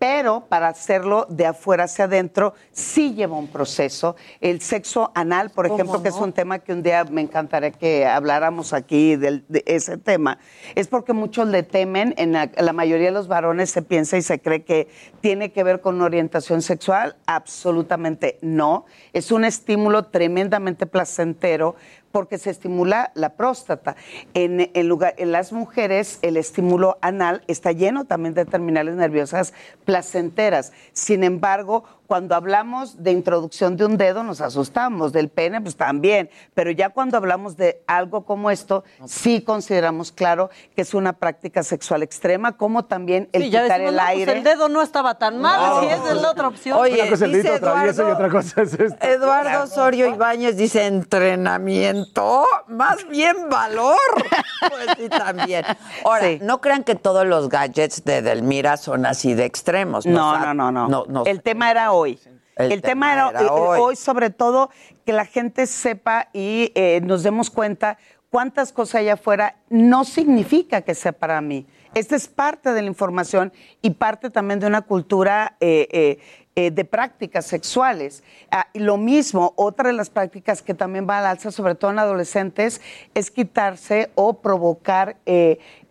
S23: Pero para hacerlo de afuera hacia adentro sí lleva un proceso. El sexo anal, por
S11: ¿Cómo
S23: ejemplo, que es un tema que un día me encantaría que habláramos aquí del- de ese tema, es porque muchos le temen, en la, la mayoría de los varones se piensa y se cree que tiene que ver con una orientación sexual. Absolutamente no. Es un estímulo tremendamente placentero porque se estimula la próstata. En, en lugar, en las mujeres, el estímulo anal está lleno también de terminales nerviosas placenteras. Sin embargo, cuando hablamos de introducción de un dedo, nos asustamos, del pene, pues también. Pero ya cuando hablamos de algo como esto, sí consideramos claro que es una práctica sexual extrema, como también el
S11: Sí, ya
S23: quitar
S11: decimos,
S23: el
S11: no, pues
S23: aire.
S11: el dedo no estaba tan mal,
S23: No.
S11: si es la otra opción.
S3: Oye,
S19: Una cosa
S3: dice
S19: travieso y
S3: Eduardo-
S19: otra cosa es esto.
S3: Eduardo Osorio Ibáñez dice entrenamiento, más bien valor. Pues sí, también. Ahora, no crean que todos los gadgets de Delmira son así de extremos.
S23: No,
S3: O sea,
S23: no, no, no.
S3: no
S23: el tema era hoy.
S3: El
S23: El, tema,
S3: tema
S23: era,
S3: era hoy.
S23: hoy. sobre todo, que la gente sepa y eh, nos demos cuenta cuántas cosas hay afuera no significa que sea para mí. Esta es parte de la información y parte también de una cultura eh, eh, de prácticas sexuales. Ah, y lo mismo, otra de las prácticas que también va al alza, sobre todo en adolescentes, es quitarse o provocar,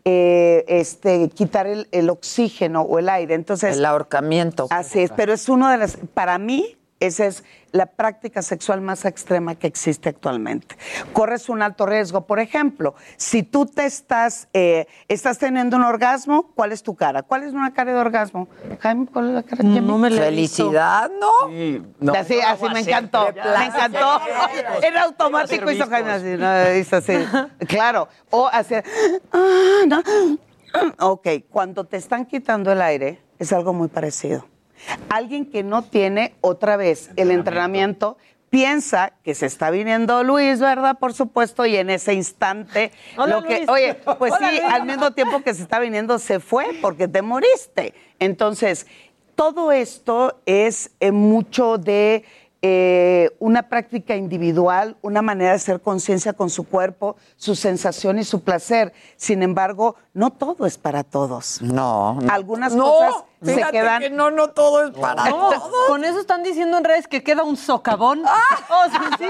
S23: eh, este, quitar el, el oxígeno o el aire. Entonces,
S3: El ahorcamiento.
S23: Así es, pero es uno de las, para mí, esa es la práctica sexual más extrema que existe actualmente. Corres un alto riesgo. Por ejemplo, si tú te estás, eh, estás teniendo un orgasmo, ¿cuál es tu cara? ¿Cuál es una cara de orgasmo? Jaime, ¿cuál es la cara de
S11: No me la he visto.
S3: Felicidad, ¿no?
S17: no.
S23: así, así me encantó, me encantó. Era automático, hizo Jaime así, no, hizo así. Claro, o hacia, ah, no. Ok, cuando te están quitando el aire, es algo muy parecido. Alguien que no tiene otra vez el entrenamiento piensa que se está viniendo Luis, ¿verdad? Por supuesto, y en ese instante,
S11: Hola,
S23: lo que,
S11: Luis.
S23: oye, pues
S11: Hola,
S23: sí,
S11: Luis.
S23: al mismo tiempo que se está viniendo, se fue porque te moriste. Entonces, todo esto es eh, mucho de eh, una práctica individual, una manera de hacer conciencia con su cuerpo, su sensación y su placer. Sin embargo, no todo es para todos.
S3: No. no.
S23: Algunas
S3: No,
S23: cosas se quedan.
S3: que no, no todo es para
S11: No,
S3: todos.
S11: con eso están diciendo en redes que queda un socavón.
S3: Ah.
S11: O sea, sí,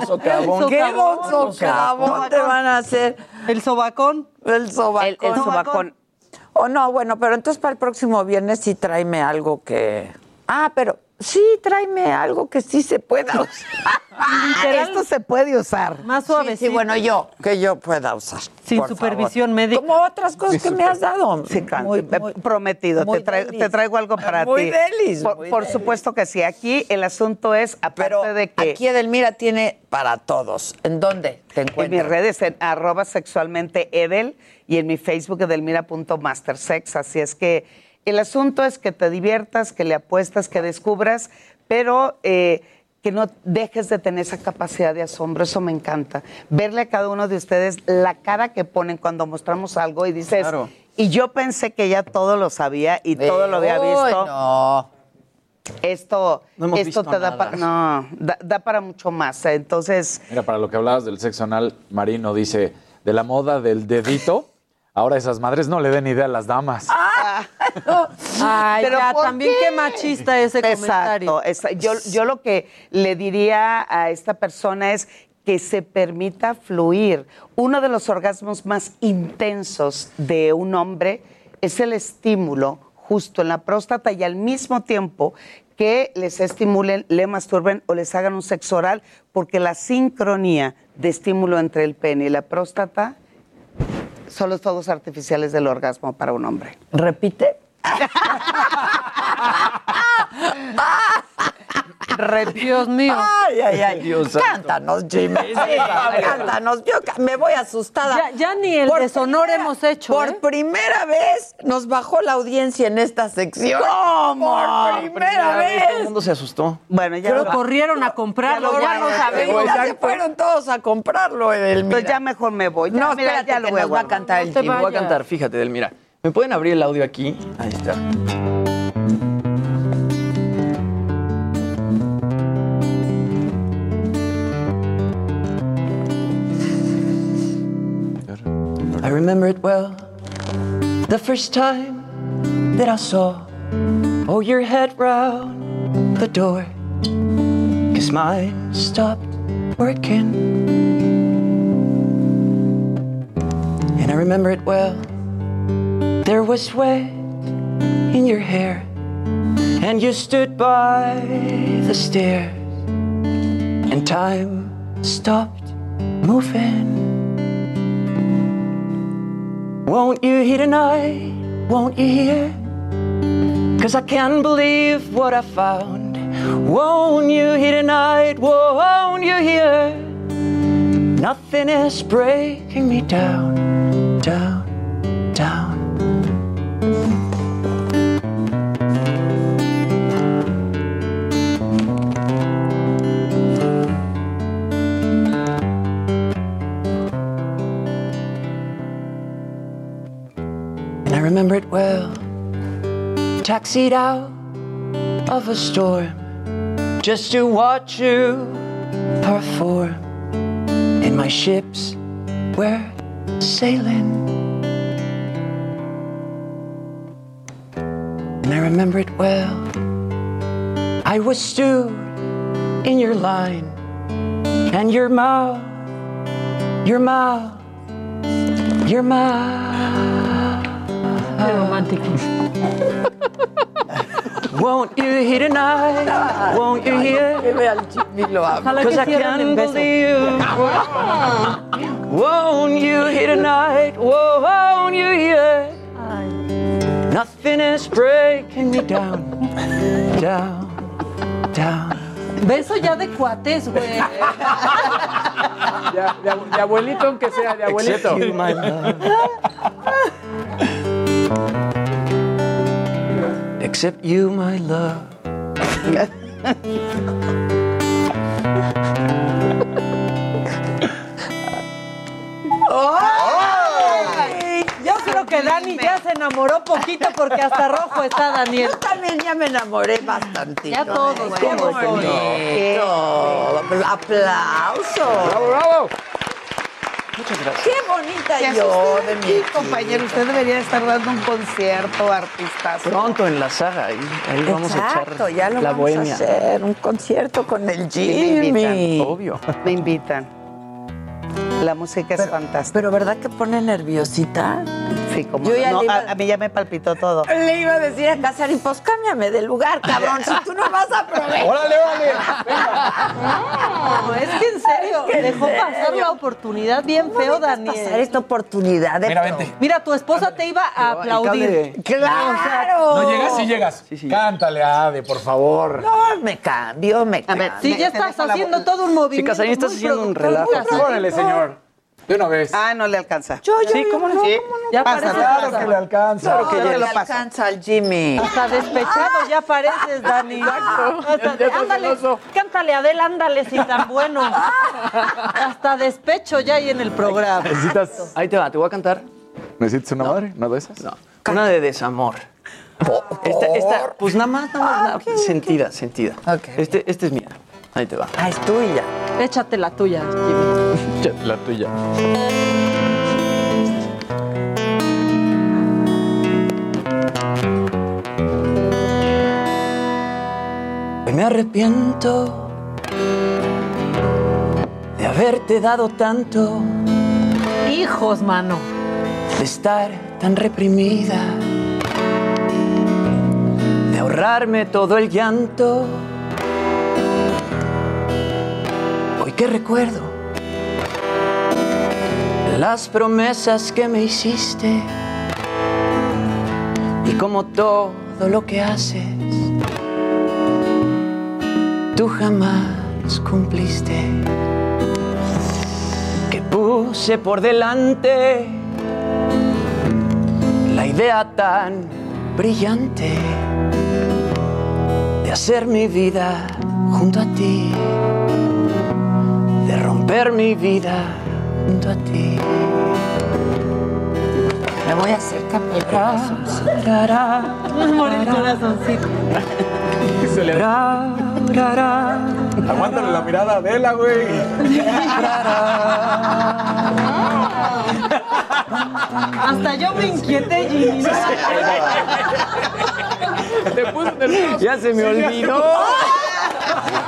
S11: sí.
S17: socavón.
S3: ¿Qué
S11: Socavón,
S3: te van a hacer?
S11: El sobacón.
S3: El sobacón.
S23: El- el sobacón.
S3: O no, bueno, pero entonces para el próximo viernes sí tráeme algo que... Ah, pero sí tráeme algo que sí se pueda usar.
S23: Esto se puede usar.
S11: Más suave.
S3: sí, bueno, yo, que yo pueda usar.
S11: Sin supervisión
S3: favor.
S11: médica.
S3: Como otras cosas que me has dado.
S23: Sí.
S3: Muy- muy-
S23: prometido.
S3: muy
S23: Te, traigo-
S3: delis.
S23: te traigo algo para
S3: Muy
S23: ti.
S3: delis,
S23: Por,
S3: muy
S23: por
S3: delis.
S23: supuesto que sí. Aquí el asunto es, aparte
S3: Pero
S23: de que
S3: aquí Edelmira tiene para todos. ¿En dónde te
S23: en mis
S3: encuentras?
S23: redes, en arroba sexualmente Edel y en mi Facebook edelmira.mastersex. Así es que el asunto es que te diviertas, que le apuestas, que descubras, pero eh, que no dejes de tener esa capacidad de asombro. Eso me encanta. Verle a cada uno de ustedes la cara que ponen cuando mostramos algo y dices,
S17: Claro.
S23: y yo pensé que ya todo lo sabía y todo lo había
S3: Uy,
S23: visto.
S3: no.
S23: Esto,
S17: No
S23: esto te da para, no, da, da para mucho más. Entonces,
S19: Mira, para lo que hablabas del sexo anal, Marino dice, de la moda del dedito, ahora esas madres no le den idea a las damas.
S11: Ay,
S23: Pero
S11: ya,
S23: ¿por
S11: también qué machista ese comentario.
S23: Exacto. yo, yo lo que le diría a esta persona es que se permita fluir. Uno de los orgasmos más intensos de un hombre es el estímulo justo en la próstata y al mismo tiempo que les estimulen, le masturben o les hagan un sexo oral, porque la sincronía de estímulo entre el pene y la próstata son los fuegos artificiales del orgasmo para un hombre.
S3: Repite.
S11: Dios mío.
S3: Ay, ay, ay.
S17: Dios.
S3: Cántanos, Jimmy. Sí, cántanos. Yo me voy asustada.
S11: Ya, ya ni el deshonor
S3: primera-
S11: hemos hecho.
S3: Por
S11: ¿eh?
S3: primera vez nos bajó la audiencia en esta sección.
S23: ¿Cómo?
S3: Por primera
S17: Todo el
S3: vez.
S17: mundo se asustó.
S23: Bueno, ya
S11: Pero
S23: lo-
S11: corrieron a comprarlo, ya, no sabemos.
S3: Ya se fueron todos a comprarlo, Edelmira.
S23: Pues ya mejor me voy. Ya,
S3: No,
S23: mira,
S3: espérate,
S23: ya lo
S3: que
S23: voy a
S3: nos va a
S23: guardar.
S3: cantar el
S11: No te
S3: Jimmy.
S17: Voy a cantar, fíjate, Delmira. ¿Me pueden abrir el audio aquí? Ahí está. Remember it well. The first time that I saw, oh, your head round the door. Cause mine stopped working. And I remember it well. There was sweat in your hair, and you stood by the stairs, and time stopped moving. Won't you hear tonight? Won't you hear? Cause I can't believe what I found. Won't you hear tonight? Won't you hear? Nothing is breaking me down, Taxied out of a storm just to watch you perform. And my ships were sailing. And I remember it well. I was stood in your line, and your mouth, your mouth, your mouth.
S11: romantic.
S17: Won't you hear tonight? Won't you hear?
S11: Ojalá
S17: Cause
S11: que
S17: I can't believe. Won't you hear tonight? Won't you hear? Nothing is breaking me down, down, down.
S11: Beso ya de cuates, güey.
S18: De, de- de abuelito, aunque sea, de abuelito.
S17: Except you, my love.
S11: ¡Ay! Yo creo que Dani ya se enamoró poquito porque hasta rojo está Daniel.
S3: Yo también ya me enamoré bastante.
S11: Ya todos, qué bonito.
S3: Aplauso.
S18: ¡Bravo, bravo!
S17: Muchas gracias.
S3: Qué bonita
S23: ¿Qué
S3: yo
S23: usted
S3: de
S23: aquí,
S3: mi
S23: compañero? Usted debería estar dando un concierto, artistas.
S17: Pronto en la saga, ahí, ahí vamos a echar
S3: ya lo
S17: la
S3: vamos
S17: bohemia.
S3: a hacer, un concierto con el
S23: Sí, me
S3: Jimmy.
S23: invitan.
S17: Obvio.
S23: Me invitan. La música es fantástica.
S3: Pero ¿verdad que pone nerviosita?
S23: Sí, como
S3: Yo ya
S23: no,
S3: iba-
S23: a, a mí ya me palpitó todo.
S3: Le iba a decir a Casarín, pues cámbiame de lugar, cabrón, si tú no vas a aprovechar.
S19: ¡Órale, órale!
S11: No, es que en serio,
S3: que en
S11: dejó pasar
S3: serio.
S11: la oportunidad bien feo,
S3: pasar
S11: Daniel.
S3: esta oportunidad de
S19: Mira, vente.
S11: Mira, tu esposa te iba a aplaudir.
S3: ¡Claro!
S19: ¿No llegas? Sí llegas. Cántale, Ade, por favor.
S3: No, me cambio, me
S23: A ver,
S3: cambio.
S11: Si
S23: Me-
S11: ya estás haciendo todo un movimiento.
S17: Casarín, estás haciendo un relajo.
S19: Órale, señor. De una vez.
S23: Ah, no le alcanza.
S3: Yo, yo,
S17: Sí,
S3: yo,
S17: ¿cómo no?
S23: Sí.
S11: Ya
S23: Pasa,
S11: parece
S19: Claro que le alcanza.
S3: Claro que
S23: No,
S3: ya le alcanza al Jimmy.
S11: Hasta despechado ya pareces, Dani. Hasta- ándale, cántale, Adela, ándale, si tan bueno. Hasta despecho ya hay en el programa.
S19: ¿Necesitas,
S17: Ahí te va, te voy a cantar.
S19: ¿Necesitas una madre? ¿Una de esas?
S17: No, una de desamor. Esta, esta, pues nada más, nada más, nada, sentida, sentida.
S3: Ok.
S17: Este, este es mía. Ahí te va.
S3: Ah, es tuya.
S11: Échate la tuya, Jimmy.
S19: La tuya.
S17: Hoy me arrepiento de haberte dado tanto,
S11: Hijos, mano.
S17: de estar tan reprimida, de ahorrarme todo el llanto. Que recuerdo las promesas que me hiciste y como todo lo que haces, tú jamás cumpliste. Que puse por delante la idea tan brillante de hacer mi vida junto a ti, romper mi vida junto a ti.
S3: Me voy a hacer capelazos.
S11: Morir corazoncito.
S19: Se le- Aguántale la mirada a Adela, güey.
S11: Hasta yo me inquieté, Ginny.
S18: Te puso nervioso.
S17: Ya se me olvidó.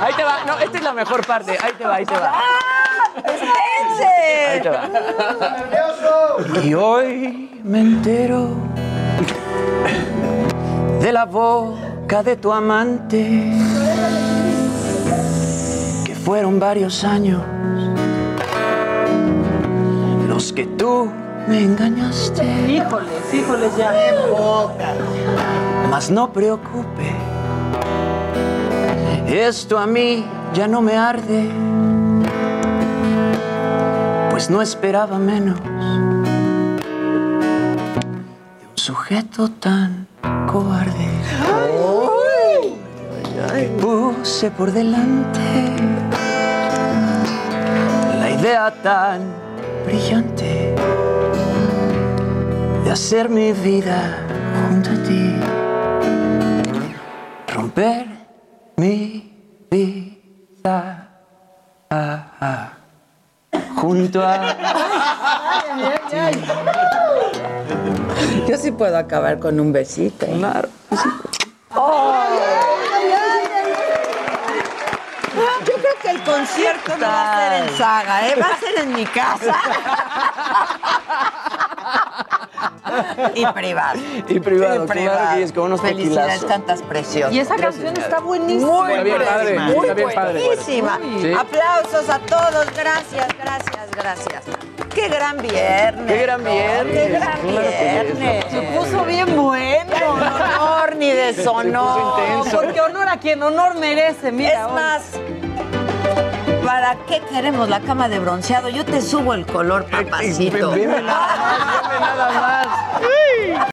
S17: Ahí te va. No, esta es la mejor parte. Ahí te va, ahí te va. Y hoy me entero de la boca de tu amante, que fueron varios años los que tú me engañaste.
S11: Híjoles, híjoles ya.
S17: Mas no preocupe, esto a mí ya no me arde, pues no esperaba menos de un sujeto tan cobarde. Puse por delante la idea tan brillante de hacer mi vida junto a ti, romper mi vida. ah, ah, junto a
S3: Yo sí puedo acabar con un besito.
S17: Claro.
S3: Yo creo que el concierto no va a ser en saga, ¿eh? va a ser en mi casa. y privado.
S17: Y privado,
S3: Y
S17: claro que es, con unos
S3: Felicidades, cantas precioso.
S11: Y esa canción está buenísima.
S3: Muy
S18: bien padre,
S3: buenísima,
S18: está bien
S3: muy
S18: padre.
S3: buenísima.
S18: Sí.
S3: Aplausos a todos, gracias, gracias, gracias. Qué gran viernes.
S17: Qué gran viernes.
S3: Qué gran
S17: Claro que es.
S3: viernes.
S11: Se puso bien bueno.
S3: honor ni deshonor.
S11: Porque honor a quien honor merece, mira.
S3: Es más, ¿para qué queremos la cama de bronceado? Yo te subo el color, papacito.
S17: Veme nada más, Whee!